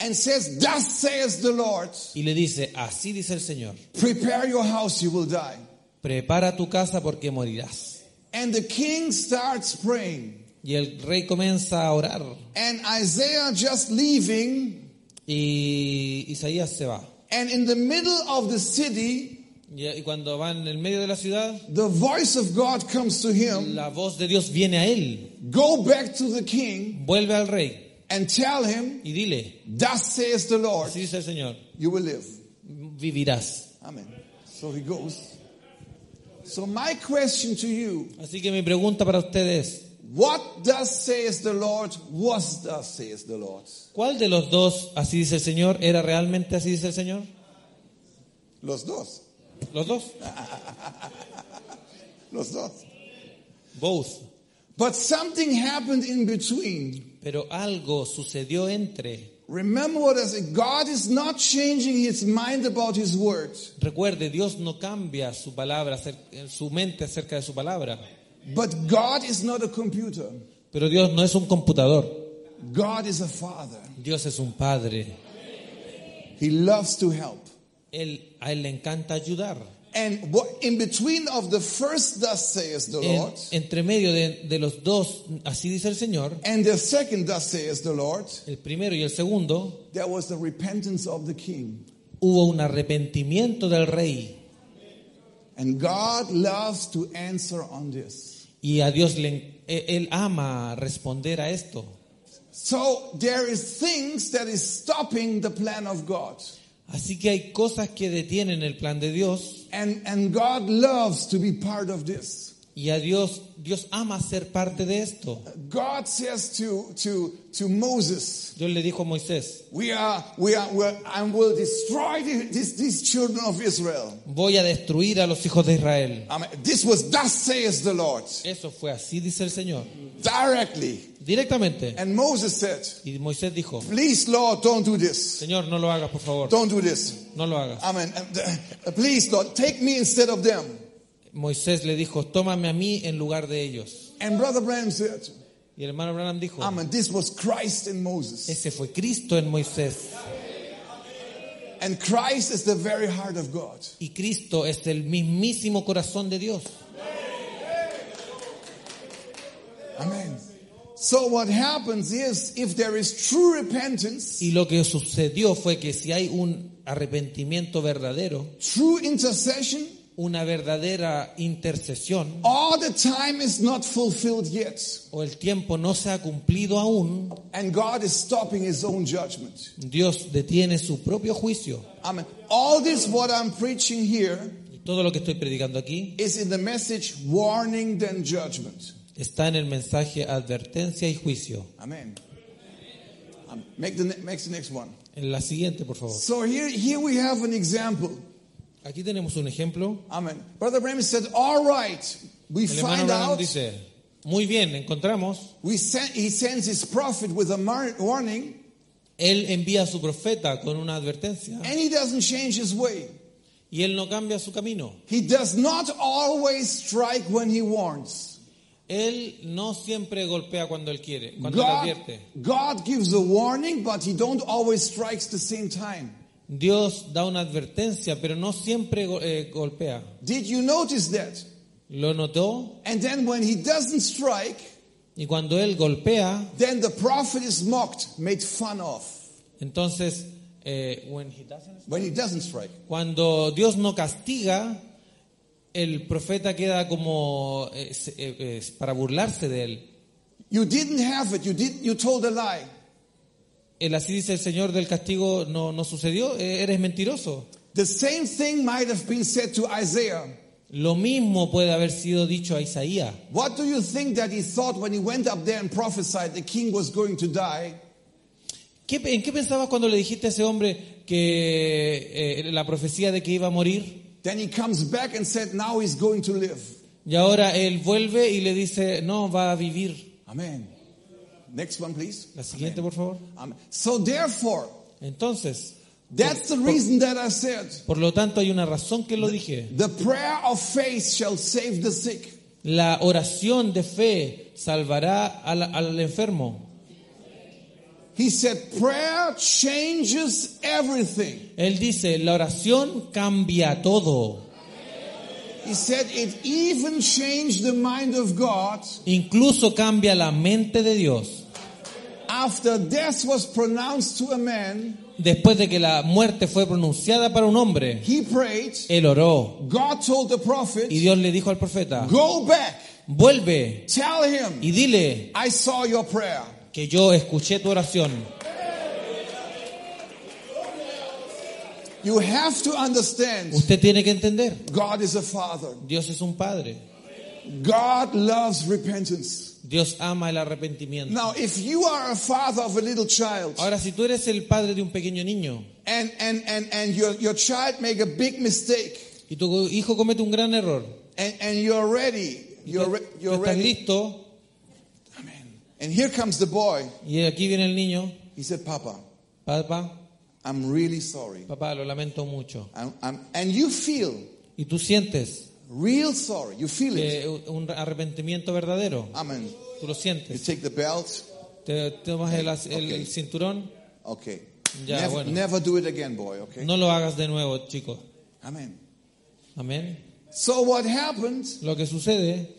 and says, Thus says the Lord,
y le dice, así dice el Señor,
prepare your house, you will die.
prepara tu casa porque morirás.
And the king starts praying.
Y el rey comienza a orar.
And Isaiah just leaving
Y Isaías se va.
And in the middle of the city,
Y, cuando va en el medio de la ciudad,
the voice of God comes to him
la voz de Dios viene a él.
Go back to the king
Vuelve al rey
and tell him,
y dile,
Thus says the Lord,
así dice el Señor,
you will live.
vivirás.
Amen. So he goes. So my question to you,
Así que mi pregunta para ustedes,
what does says the Lord? What does says the Lord?
¿cuál de los dos, así dice el Señor, era realmente así dice el Señor?
Los dos.
Los dos.
Los dos.
Both.
But something happened in between.
Pero algo sucedió entre.
Remember what I said. God is not changing his mind about his word.
Recuerde, Dios no cambia su palabra, su mente acerca de su palabra.
But God is not a computer.
Pero Dios no es un computador.
God is a father.
Dios es un padre.
He loves to help.
Él, a él le encanta ayudar.
And in between of the first thus says the
En-
Lord
entre medio de, de los dos, así dice el Señor,
and the second thus says the Lord,
el primero y el segundo,
there was the repentance of the king.
hubo un arrepentimiento del rey.
And God loves to answer on this.
Y a Dios le, él ama responder a esto.
So there is things that is stopping the plan of God.
Así que hay cosas que detienen el plan de Dios
And, and God loves to be part of this.
Y a Dios, Dios ama ser parte de esto.
God says to, to, to Moses,
Dios le dijo a Moisés,
we are, we are, we are I will destroy the, this, these children of Israel.
voy a destruir a los hijos de Israel.
This was thus says the Lord.
Eso fue así, dice el Señor.
Directly.
Directamente.
And Moses said,
Y Moisés dijo,
please Lord, don't do this.
Señor, no lo hagas, por favor.
Don't do this.
No lo hagas.
I mean, uh, please Lord, take me instead of them.
Moisés le dijo, tómame a mí en lugar de ellos.
And Brother Branham said,
Y el hermano Branham dijo,
I mean, this was Christ in Moses.
ese fue Cristo en Moisés.
And Christ is the very heart of God.
Y Cristo es el mismísimo corazón de Dios.
Amen. So what happens is if there is true repentance,
Y lo que sucedió fue que si hay un arrepentimiento verdadero,
true intercession,
una verdadera intercesión,
all the time is not fulfilled yet.
o el tiempo no se ha cumplido aún,
And God is stopping his own judgment.
Dios detiene su propio juicio.
I mean, all this what I'm preaching here
Y todo lo que estoy predicando aquí
is in the message warning then judgment.
está en el mensaje advertencia y juicio.
Amen. Um, make the ne- make the next one.
En la siguiente, por favor.
So here here we have an example.
Aquí tenemos un ejemplo.
Amen. Brother Branham said, "All right, we
El hermano
find
Branham
out."
dice, muy bien, encontramos,
We send, he sends his prophet with a mar- warning,
él envía a su profeta con una advertencia
and he doesn't change his way.
y él no cambia su camino.
He does not always strike when he warns.
Él no siempre golpea cuando él quiere, cuando le
God,
advierte.
God gives a warning, but he don't always strikes the same time.
Dios da una advertencia, pero no siempre eh, golpea.
Did you notice that?
Lo notó
And then when he doesn't strike,
y cuando él golpea,
then the prophet is mocked, made fun of.
entonces, eh, when he doesn't-
When he doesn't strike.
cuando Dios no castiga, el profeta queda como eh, para burlarse de él.
You didn't have it. You did. You told a lie.
El así dice el Señor del castigo no, no sucedió, eh, eres mentiroso.
The same thing might have been said to Isaiah.
Lo mismo puede haber sido dicho a Isaías.
What do you think that he thought when he went up there and prophesied the king was going to die?
¿Qué- ¿En qué pensabas cuando le dijiste a ese hombre que eh, la profecía de que iba a morir?
Then he comes back and said, now he's going to live.
Y ahora él vuelve y le dice, no, va a vivir.
Amen. Next one, please.
La siguiente, por favor.
Amen. So therefore,
Entonces,
that's the reason that I said,
por lo tanto hay una razón que lo dije.
the prayer of faith shall save the sick.
La oración de fe salvará al, al enfermo.
He said, prayer changes everything.
Él dice, la oración cambia todo.
He said, it even changed the mind of God.
Incluso cambia la mente de Dios.
After death was pronounced to a man,
Después de que la muerte fue pronunciada para un hombre,
he prayed.
él oró
God told the prophet,
y Dios le dijo al profeta,
Go back,
vuelve
tell him,
y dile
I saw your prayer.
que yo escuché tu oración.
You have to understand
Usted tiene que entender,
God is a father.
Dios es un padre.
God loves repentance.
Dios ama el arrepentimiento.
Now, if you are a father of a little child
Ahora, si tú eres el padre de un pequeño niño
and, and, and, and your, your child make a big mistake
y tu hijo comete un gran error,
and, and you're ready,
y
you're,
tú-
re-
tú
you're
estás
ready.
listo
Amen. And here comes the boy.
y aquí viene el niño,
He said, Papa,
papá,
I'm really sorry.
papá, lo lamento mucho.
I'm, I'm, and you feel
Y tú sientes
real sorry. You feel it.
que un arrepentimiento verdadero,
Amen.
tú lo
You
sientes.
take the belt.
Te tomas el, el
Ok.
cinturón,
Okay.
Ya,
never,
bueno.
never do it again, boy. Okay.
no lo hagas de nuevo, chico.
Amen.
Amén.
So what happened?
Lo que sucede,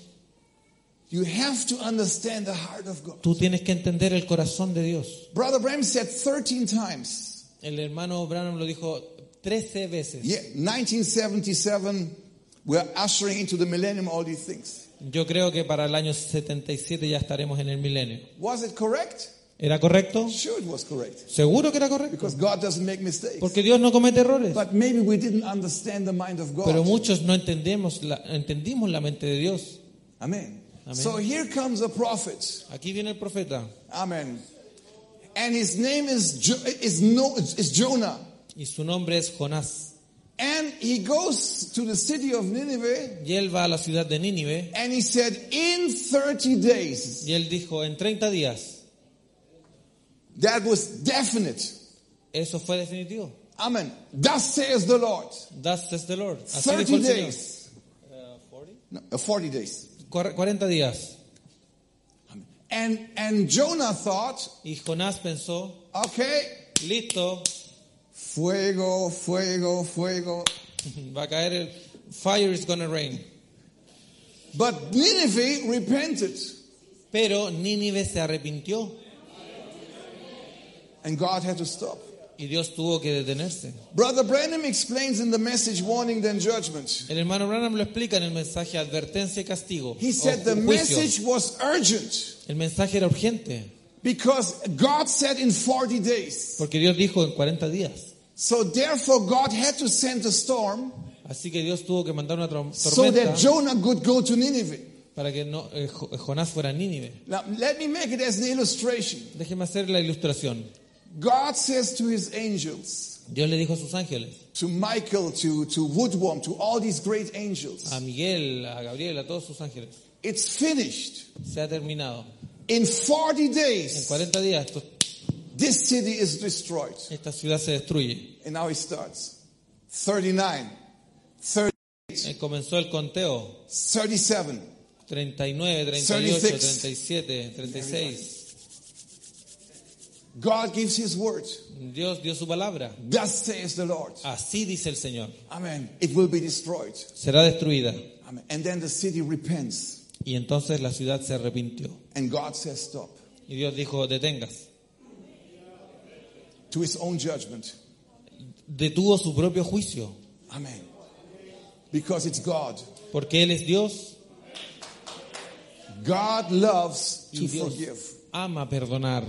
You have to understand the heart of God.
tú tienes que entender el corazón de Dios.
Brother Bram said 13 times.
El hermano Branham lo dijo 13 veces.
Yeah, 1977, we're ushering into the millennium all these things.
Yo creo que para el año 77 ya estaremos en el milenio.
Was it correct?
¿Era correcto?
Sure, it was correct.
Seguro que era correcto.
Because God doesn't make mistakes.
Porque Dios no comete errores.
But maybe we didn't understand the mind of God.
Pero muchos no entendemos la, entendimos la mente de Dios.
Amen.
Amen.
So here comes a prophet.
Aquí viene el profeta
Amen. And his name is, jo- is, no, is Jonah.
y su nombre es Jonás.
And he goes to the city of Nineveh
Y él va a la ciudad de Nínive
and he said, In 30 days,
y él dijo, en 30 días,
that was definite.
eso fue definitivo.
Amen. Thus says the Lord.
Thus says the Lord. Así
30
dijo el Señor.
days. No, uh, 40 days.
Cuar- 40 días.
And, and Jonah thought,
Y Jonás pensó,
okay,
listo,
fuego, fuego, fuego.
va a caer el fire is gonna rain.
But Nineveh repented.
Pero Nínive se arrepintió
And God had to stop.
y Dios tuvo que detenerse.
Brother Branham explains in the message Warning Then Judgment.
El hermano Branham lo explica en el mensaje advertencia y castigo.
He said the message was urgent
El mensaje era urgente
because God said in 40 days.
porque Dios dijo en 40 días.
So therefore God had to send a storm
Así que Dios tuvo que mandar una
so
tormenta
that Jonah could go to Nineveh.
para que no, eh, Jo- Jonás fuera a Nínive.
Now let me make it as an illustration.
Déjeme hacer la ilustración.
God says to his angels,
Dios le dijo a sus ángeles,
to Michael, to, to Woodworm, to all these great angels,
a Miguel, a Gabriel, a todos sus ángeles,
it's finished.
se ha terminado.
In 40
En
days,
40 días esto-
this city is destroyed.
esta ciudad se destruye.
And now he starts. 39, 30,
Eh, Comenzó el conteo.
37.
39, 38, 37, 36.
God gives his word.
Dios dio su palabra.
Thus says the Lord.
Así dice el Señor.
Amen. It will be destroyed.
Será destruida.
Amen. And then the city repents.
Y entonces la ciudad se arrepintió.
And God says, stop.
Y Dios dijo, detengas.
To his own judgment.
Detuvo su propio juicio.
Amen. Because it's God.
Porque Él es Dios
God loves to
y Dios
forgive.
ama perdonar.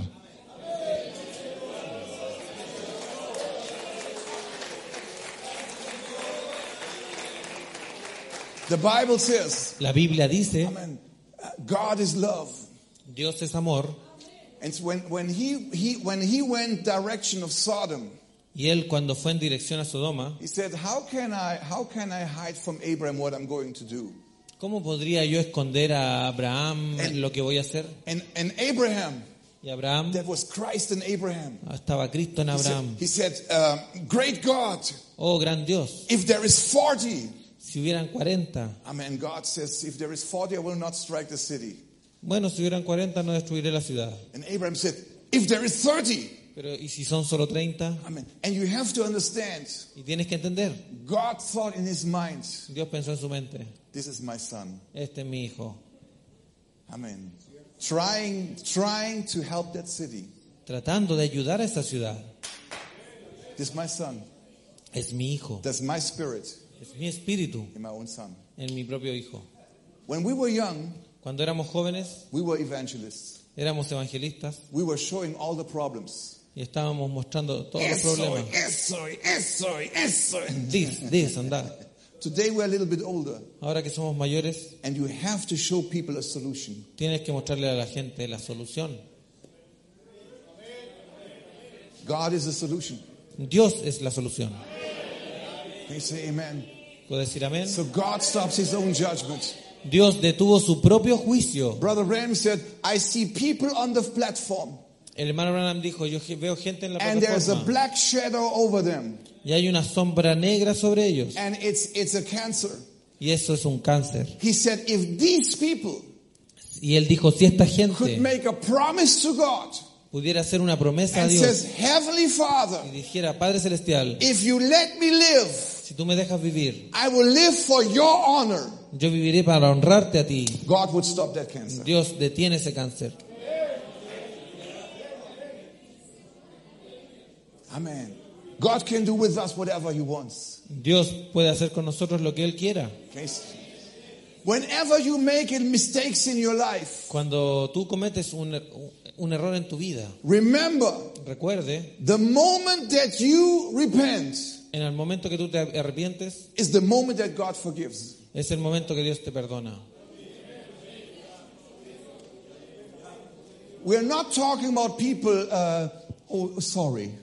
The Bible says,
La Biblia dice,
Amen. uh, God is love.
Dios es amor.
And when, when, he, he, when he went direction of Sodom,
Y Él cuando fue en dirección a Sodoma,
he said, how can, I, how can I hide from Abraham what I'm going to do?
¿cómo podría yo esconder a Abraham lo que voy a hacer?
And, and Abraham,
Y Abraham,
that was Christ in Abraham.
estaba Cristo en
He said,
Abraham.
he said uh, Great God,
Oh, gran Dios,
if there is 40,
si hubieran 40,
Amen. God says, if there is 40, I will not strike the city.
Bueno, si hubieran 40 no destruiré la ciudad.
And Abraham said, if there is 30,
Pero ¿y si son solo 30?
Amen. And you have to understand,
Y tienes que entender,
God thought in his mind,
Dios pensó en su mente,
this is my son.
este es mi hijo.
Amen. Trying, trying to help that city.
tratando de ayudar a esta ciudad.
This is my son.
Es mi hijo,
That's my spirit
es mi espíritu
in my own son.
en mi propio hijo.
When we were young,
Cuando éramos jóvenes,
we were evangelists.
éramos evangelistas
We were showing all the problems.
y estábamos mostrando todos los problemas. This, this, and that.
Today we're a little bit older,
Ahora que somos mayores,
and you have to show people a solution.
tienes que mostrarle a la gente la solución.
God is the solution.
Dios es la solución.
Say amen?
¿Puedo decir amén?
So God stops his own judgment.
Dios detuvo su propio juicio.
Brother Ram said, I see people on the platform,
El hermano Branham dijo, yo veo gente en la
and there's a
plataforma
black shadow over them,
y hay una sombra negra sobre ellos
and it's, it's a cancer.
y eso es un cáncer.
He said, if these people
Y él dijo, si esta
could
gente
make a promise to God
pudiera hacer una promesa a
and
Dios
says, Heavenly Father,
y dijera, Padre Celestial,
if you let me live,
si tú me dejas vivir,
I will live for your honor.
yo viviré para honrarte a ti.
God would stop that cancer.
Dios detiene ese cáncer.
Amen. God can do with us whatever He wants.
Dios puede hacer con nosotros lo que Él quiera.
Whenever you make mistakes in your life,
Cuando tú cometes un, un error en tu vida,
remember
recuerde,
the moment that you repent
en el momento que tú te arrepientes,
is the moment that God forgives.
es el momento que Dios te perdona.
We're not talking about people, uh, oh, sorry.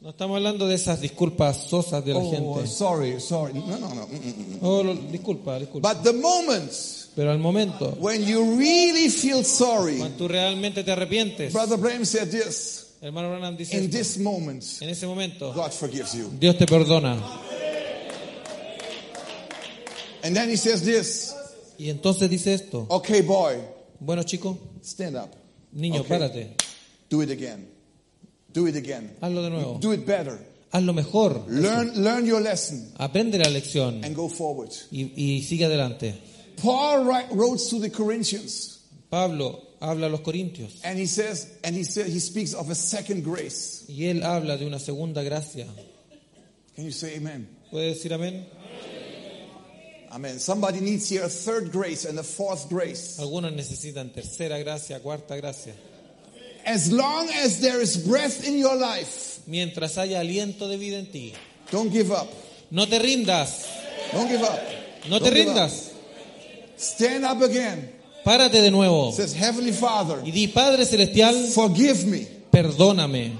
No estamos hablando de esas disculpas sosas de la
Oh,
gente.
sorry, sorry. No, no, no. Mm, mm, mm.
Oh, disculpa, disculpa.
But the moment
Pero al momento,
when you really feel sorry,
cuando tú realmente te arrepientes,
Brother Braham said this,
hermano Branham dice
in
esto,
this moment,
en ese momento,
God forgives you.
Dios te perdona.
And then he says this,
Y entonces dice esto,
okay, boy,
bueno chico,
stand up.
niño,
Okay.
párate,
Do it again. Do it again.
hazlo de nuevo,
Do it better.
hazlo mejor,
Learn, learn your lesson
aprende la lección
and go forward.
y, y sigue adelante.
Paul wrote to the Corinthians
Pablo habla a los corintios
and he says, and he said, he speaks of a second grace.
y él habla de una segunda gracia.
Can you say amen?
¿Puede decir amén?
Amen. Somebody needs here a third grace and a fourth grace.
Algunos necesitan tercera gracia, cuarta gracia.
As long as there is breath in your life,
Mientras haya aliento de vida en ti,
don't give up.
no te rindas,
Don't give up.
no te
Don't up.
rindas,
Stand up again.
Párate de nuevo
says, Heavenly Father,
y di, Padre Celestial,
forgive me
perdóname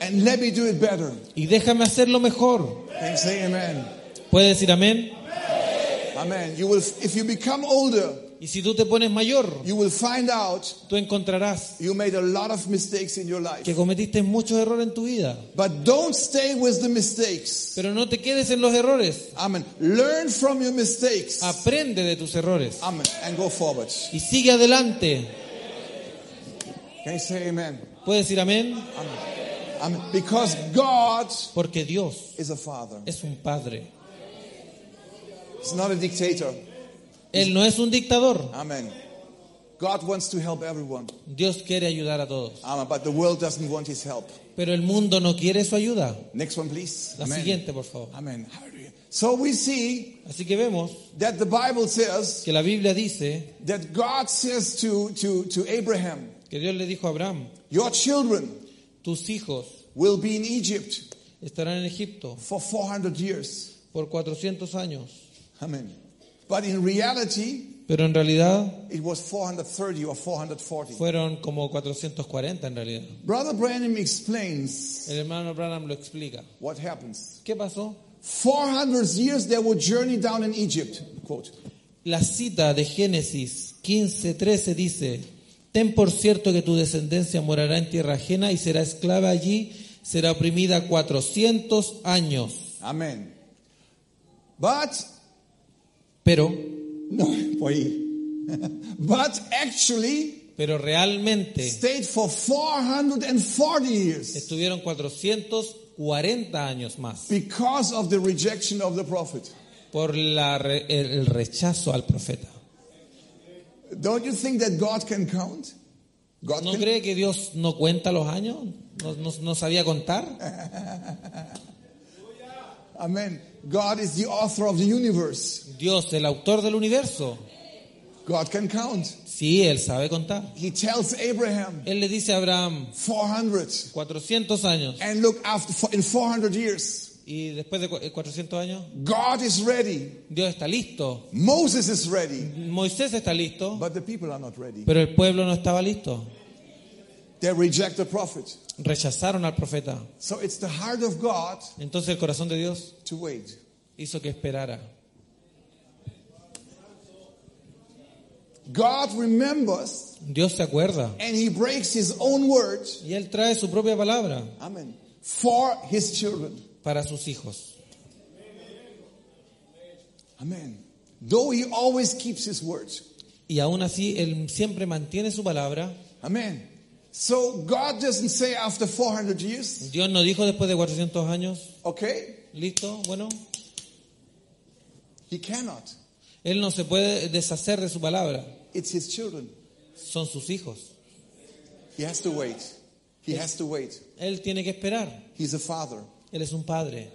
and let me do it better.
y déjame hacerlo mejor. ¿Puede decir amén?
Amen. You will, if you become older,
Y si tú te pones mayor,
you will find out
tú encontrarás
you made a lot of mistakes in your
que
life.
cometiste muchos errores en tu vida.
But don't stay with the mistakes.
Pero no te quedes en los errores.
Amen. Learn from your mistakes.
Aprende de tus errores
Amen. And go forward.
y sigue adelante.
Can you say amen?
¿Puede decir amén?
Amen. Because God
Porque Dios
is a father.
es un padre.
He's not a dictator.
Él no es un dictador.
Amen. God wants to help everyone.
Dios quiere ayudar a todos.
Amen. But the world doesn't want his help.
Pero el mundo no quiere su ayuda.
Next one, please.
La
Amen.
siguiente, por favor.
Amen. Hallelujah. So we see
Así que vemos
that the Bible says
que la Biblia dice
that God says to, to, to Abraham,
que Dios le dijo a Abraham,
Your children
tus hijos
will be in Egypt
estarán en Egipto
for 400 years.
por 400 años.
Amen. But in reality,
Pero en realidad
it was 430 or 440.
fueron como 440 en realidad.
Brother Branham explains
El hermano Branham lo explica.
what happens.
¿Qué pasó?
400 years they would journey down in Egypt. Quote.
La cita de Génesis 15:13 dice, Ten por cierto que tu descendencia morará en tierra ajena y será esclava allí, será oprimida 400 años.
Amen. But,
Pero,
no, boy. but actually
pero realmente
stayed for 440 years
estuvieron 440 años más
because of the rejection of the prophet.
por la re- el rechazo al profeta.
Don't you think that God can count? God
¿No
can,
cree que Dios no cuenta los años? ¿No, no- no sabía contar?
Amen. God is the author of the universe.
Dios, el autor del universo.
God can count.
Sí, Él sabe contar.
He tells Abraham
Él le dice a Abraham,
400.
400 años.
And look, after in 400 years,
Y después de cu- 400 años,
God is ready.
Dios está listo.
Moses is ready.
Moisés está listo,
But the people are not ready.
pero el pueblo no estaba listo.
They reject the prophet.
Rechazaron al profeta.
So it's the heart of God
Entonces el corazón de Dios
to wait.
hizo que esperara.
God remembers
Dios se acuerda.
and he breaks his own word.
Y Él trae su propia palabra
Amen. For his children.
para sus hijos.
Amen. Though he always keeps his word.
Y aún así, Él siempre mantiene su palabra.
Amen. So God doesn't say after 400 years,
Dios no dijo después de 400 años,
okay,
listo, bueno,
he cannot.
Él no se puede deshacer de su palabra.
It's his children.
Son sus hijos.
He has to wait. He has to wait.
Él tiene que esperar.
He's a father.
Él es un padre.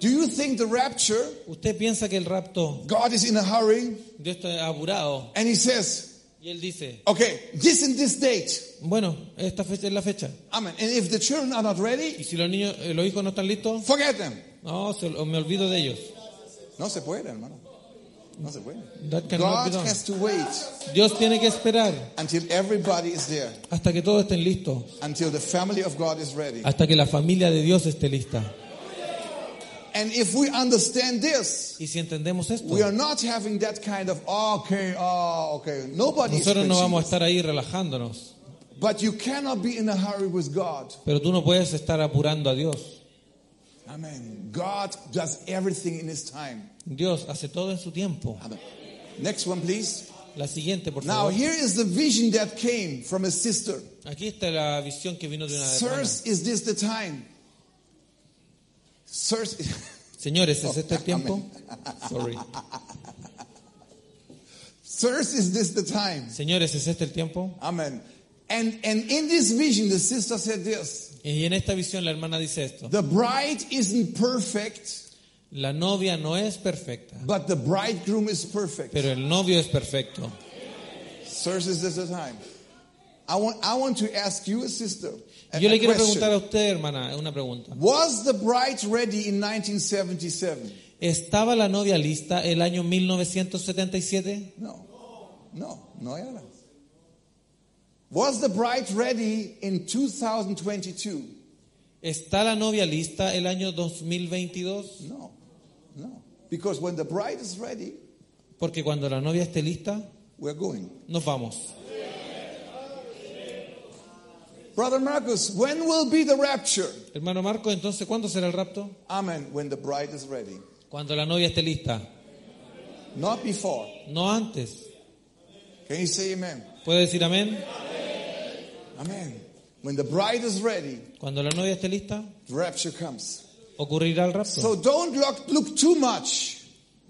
Do you think the rapture,
Usted piensa que el rapto,
God is in a hurry
Dios está apurado.
and he says,
Y Él dice,
okay, this and this date.
bueno, esta fecha es la fecha.
Amen. And if the children are not
Y
ready,
si los niños, eh, los hijos no están listos,
forget them.
no, se- me olvido de ellos.
No se puede, hermano. No se puede.
That cannot be
God has to wait
Dios tiene que esperar
until everybody is there,
hasta que todos estén listos,
until the family of God is ready.
hasta que la familia de Dios esté lista.
And if we understand this,
Y si entendemos esto,
we are not having that kind of, oh, okay, oh, okay. Nobody is
nosotros no vamos a estar ahí relajándonos.
But you cannot be in a hurry with God.
Pero tú no puedes estar apurando a Dios.
Amen. God does everything in His time.
Dios hace todo en su tiempo.
Amen. Next one, please.
La siguiente, por
Now,
favor.
here is the vision that came from a sister.
Aquí está la visión que vino de una hermana.
Sirs, is this the time? Sirs,
Señores, ¿es oh, este el tiempo? Sorry.
sirs, is this the time?
Señores, ¿es este el tiempo?
Amen. And and in this vision, the sister said this:
Y en esta visión la hermana dice esto.
the bride isn't perfect,
La novia no es perfecta,
but the bridegroom is perfect.
pero el novio es perfecto.
Sirs, is this the time? I want I want to ask you, a sister,
Yo le quiero preguntar a usted, hermana, una pregunta.
Was the bride ready in 1977?
¿Estaba la novia lista el año 1977?
No, no, no era. Was the bride ready in 2022?
¿Está la novia lista el año 2022?
No, no. Because when the bride is ready,
Porque cuando la novia esté lista,
we're going.
nos vamos.
Brother Marcus, when will be the rapture?
Hermano Marco, entonces, ¿cuándo será el rapto?
Amen. When the bride is ready.
Cuando la novia esté lista,
Not before.
no antes.
Can you say amen?
¿Puede decir amén?
Amen. When the bride is ready,
Cuando la novia esté lista,
the rapture comes.
ocurrirá el rapto.
So don't look, look too much.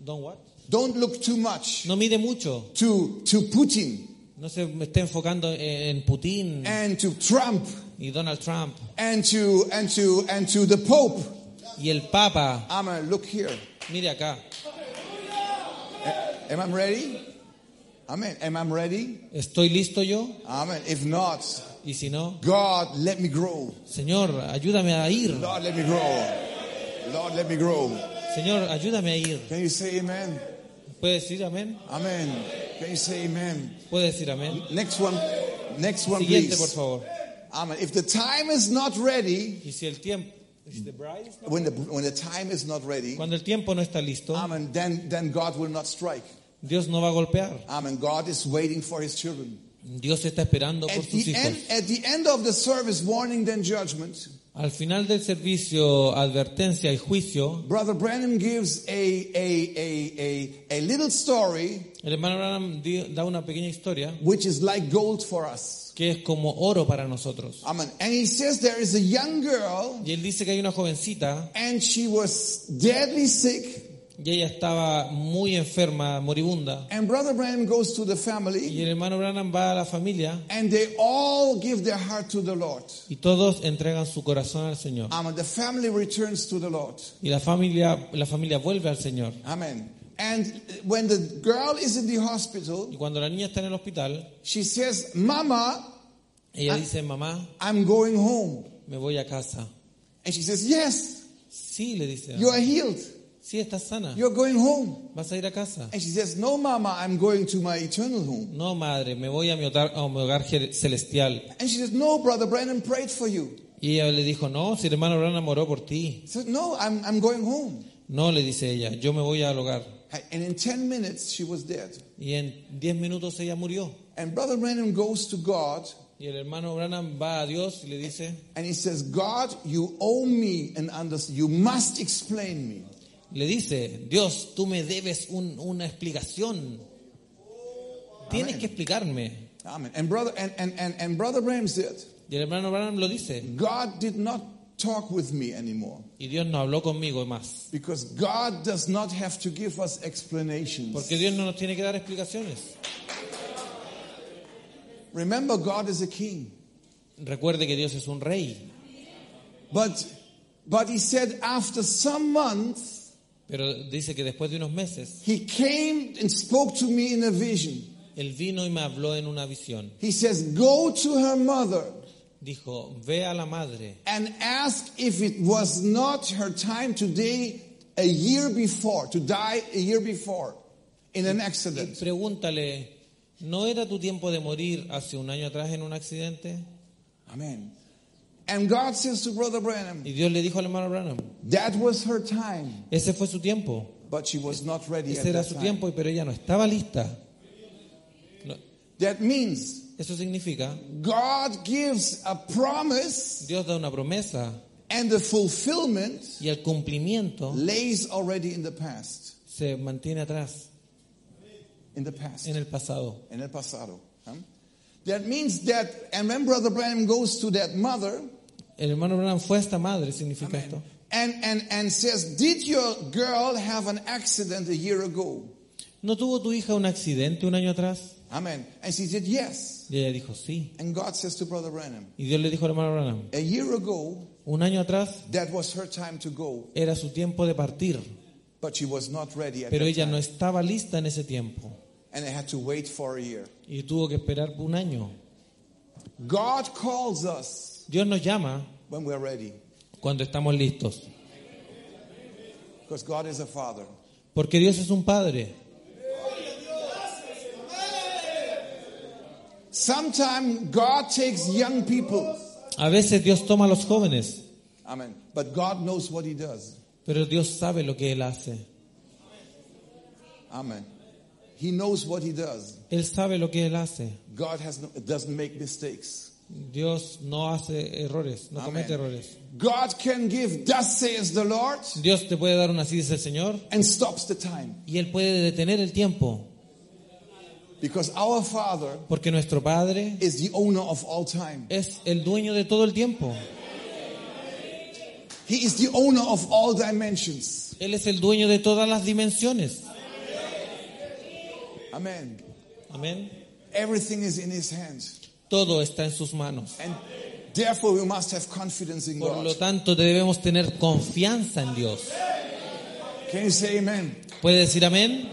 Don't what?
Don't look too much
No mide mucho.
to, to Putin
No se me esté enfocando en Putin
and to Trump
y Donald Trump
and to, and to, and to the Pope.
y el Papa.
Amen. Look here.
Mire acá.
Am I ready? Amen. Am I ready?
¿Estoy listo yo?
Amen. If not,
Y si no,
God, let me grow.
Señor, ayúdame a ir.
Lord, let me grow. Lord, let me grow.
Señor, ayúdame a ir.
Can you say amen?
¿Puede decir amén?
Amen. Can you say amen?
¿Puede decir amén?
Next one. Next one,
Siguiente, por
please.
favor.
Amen. If the time is not ready,
Y si el tiempo, the bride is not-
when the, when the time is not ready,
cuando el tiempo no está listo,
Amen, then, then God will not strike.
Dios no va a golpear.
Amen. God is waiting for his children.
Dios está esperando por sus
the, end, at the end of the service, warning, then judgment,
Al final del servicio, advertencia y juicio,
Brother Branham gives a, a, a, a, a little story
el hermano Branham di- da una pequeña historia
which is like gold for us.
que es como oro para nosotros.
Amen. And he says there is a young girl
Y él dice que hay una jovencita
and she was deadly sick
Y ella estaba muy enferma, moribunda.
And Brother Branham goes to the
Y
family,
el hermano Branham va a la familia
and they all give their heart to the Lord.
y todos entregan su corazón al Señor.
Amen. The family returns to the Lord.
Y la familia, la familia vuelve al Señor.
And when the girl is in the hospital,
Y cuando la niña está en el hospital,
she says, Mama,
ella dice, mamá,
I'm going home.
me voy a casa.
And she says, Yes,
Sí, le dice.
you are healed.
Sí, estás sana.
You're going home.
Vas a ir a casa.
And she says, No, Mama, I'm going to my eternal home.
No, madre, me voy a mi hogar, a mi hogar celestial.
And she says, No, Brother Branham prayed for you.
Y ella le dijo, no, si hermano Branham oró por ti.
Said, No, I'm, I'm going home.
No, le dice ella, yo me voy al hogar.
And in 10 minutes, she was dead.
Y en 10 minutos ella murió.
And Brother Branham goes to God
Y el hermano Branham va a Dios y le dice,
and he says, God, you owe me an understanding. You must explain me.
Le dice, Dios, tú me debes un- una explicación. Tienes que explicarme.
Amen. And brother and, and, and, and Brother
Y el hermano Branham lo dice.
God did not talk with me anymore.
Y Dios no habló conmigo más.
Because God does not have to give us explanations.
Porque Dios no nos tiene que dar explicaciones.
Remember, God is a king.
Recuerde que Dios es un rey.
But, but he said, after some months,
Pero dice que después de unos meses,
he came and spoke to me in a vision.
Él vino y me habló en una visión.
He says, Go to her mother
Dijo, ve a la madre
and ask if it was not her time today, a year before, to die a year before in an
y
accident.
pregúntale, ¿no era tu tiempo de morir hace un año atrás en un accidente?
Amen. And God says to Brother Branham,
Y Dios le dijo al hermano Branham,
That was her time,
ese fue su tiempo,
but she was not ready at
era
that
su
time.
tiempo, pero ella no estaba lista. No,
That means
eso significa,
God gives a promise
Dios da una promesa
and the fulfillment
y el cumplimiento
lays already in the past.
se mantiene atrás,
In the past.
en el pasado.
En el pasado. huh? That means that, and when Brother Branham goes to that mother
El hermano Branham fue esta madre, significa esto.
and, and, and says, Did your girl have an accident a year ago?
¿No tuvo tu hija un accidente un año atrás?
Amen. And she said, Yes.
Y ella dijo, sí.
And God says to Brother Branham,
Y Dios le dijo al hermano Branham,
A year ago,
un año atrás
that was her time to go,
era su tiempo de partir,
but she was not ready at
pero ella
time.
no estaba lista en ese tiempo
And I had to wait for a year.
y tuvo que esperar un año.
God calls us
Dios nos llama
when we're ready.
cuando estamos listos,
Because God is a father.
porque Dios es un padre.
Sometimes God takes young people.
A veces Dios toma a los jóvenes,
Amen. But God knows what He does.
pero Dios sabe lo que Él hace.
Amen. He knows what He does.
Él sabe lo que Él hace.
God has no, doesn't make mistakes.
Dios no hace errores, no comete
Amen.
errores.
God can give, thus says the Lord,
Dios te puede dar una así dice el Señor
and stops the time.
y Él puede detener el tiempo,
Because our Father
porque nuestro Padre
is the owner of all time.
es el dueño de todo el tiempo.
He is the owner of all dimensions.
Él es el dueño de todas las dimensiones.
Amen.
Amén.
Everything is in His hands.
Todo está en sus manos.
And therefore we must have confidence in
Por lo
God.
tanto, debemos tener confianza en Dios.
Can you say amen?
¿Puede decir amén?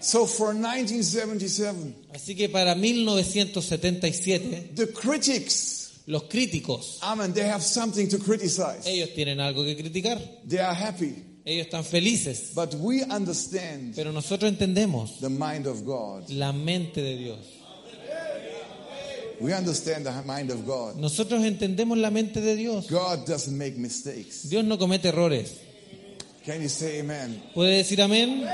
So for 1977,
Así que para 1977,
the critics,
los críticos,
amen, they have something to criticize.
ellos tienen algo que criticar.
They are happy.
Ellos están felices.
But we understand
Pero nosotros entendemos
the mind of God.
la mente de Dios.
We understand the mind of God.
Nosotros entendemos la mente de Dios.
God doesn't make mistakes.
Dios no comete errores.
Can you say amen?
¿Puede decir amén?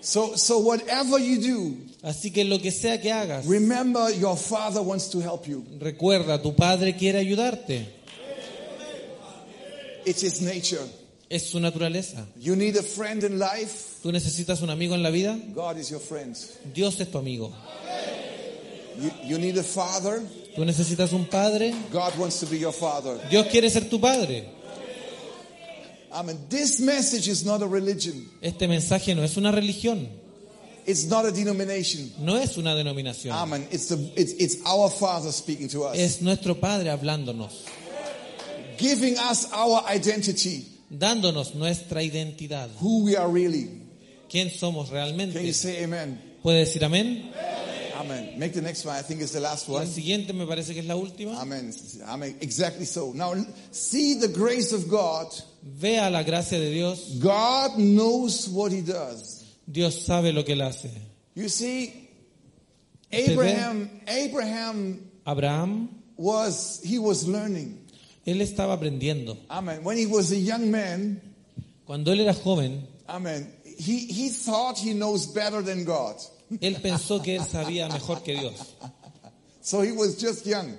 So, so whatever you do,
Así que lo que sea que hagas,
remember your Father wants to help you.
recuerda, tu Padre quiere ayudarte.
It's His nature.
Es su naturaleza.
You need a friend in life.
¿Tú necesitas un amigo en la vida?
God is your friend.
Dios es tu amigo.
You, you need a father.
¿Tú necesitas un padre?
God wants to be your father.
Dios quiere ser tu padre.
Amen. This message is not a religion.
Este mensaje no es una religión,
It's not a denomination.
no es una denominación.
Amen. It's, the, it's, it's our Father speaking to us,
Es nuestro Padre hablándonos,
giving us our identity,
dándonos nuestra identidad.
who we are really.
¿Quién somos
Can
realmente?
you say amen?
¿Puede decir amén?
Amen. Make the next one. I think it's the last one.
La
one.
siguiente me parece que es la última.
Amen. Amen. Exactly so. Now, see the grace of God.
Vea la gracia de Dios.
God knows what He does.
Dios sabe lo que él hace.
You see, Abraham, Abraham
Abraham,
was, he was learning.
él estaba aprendiendo.
Amen. When he was a young man,
Cuando él era joven,
Amen. He, he thought he knows better than God.
Él pensó que él sabía mejor que Dios.
So he was just young.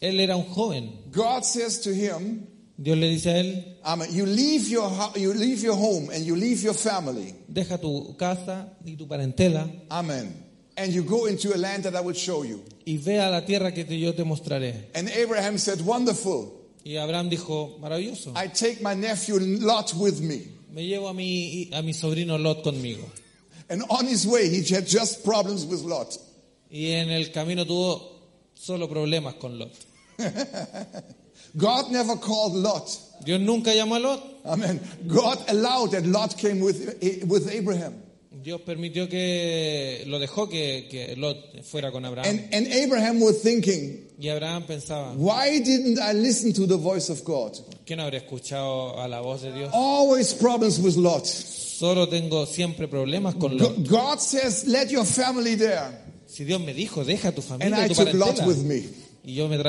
Él era un joven.
God says to him,
Dios le dice a él,
Amen. You leave your, you leave your home and you leave your family.
deja tu casa y tu parentela
Amen. And you go into a land that I will show you.
y ve a la tierra que te- yo te mostraré.
And Abraham said, Wonderful.
Y Abraham dijo, maravilloso.
I take my nephew Lot with me.
Me llevo a mi, a mi sobrino Lot conmigo.
And on his way, he had just problems with Lot.
Y en el camino tuvo solo problemas con Lot.
God never called Lot.
Dios nunca llamó a Lot.
Amen. God allowed that Lot came with, with Abraham.
Dios permitió que lo dejó que, que Lot fuera con Abraham.
And, and Abraham was thinking,
Y Abraham pensaba,
why didn't I listen to the voice of God?
¿quién habría escuchado a la voz de Dios?
Always problems with Lot.
Solo tengo siempre problemas con Lot.
God says, let your family there.
Si Dios me dijo, deja tu
And
familia
I
y tu
took Lot
parentela.
with me.
Y yo me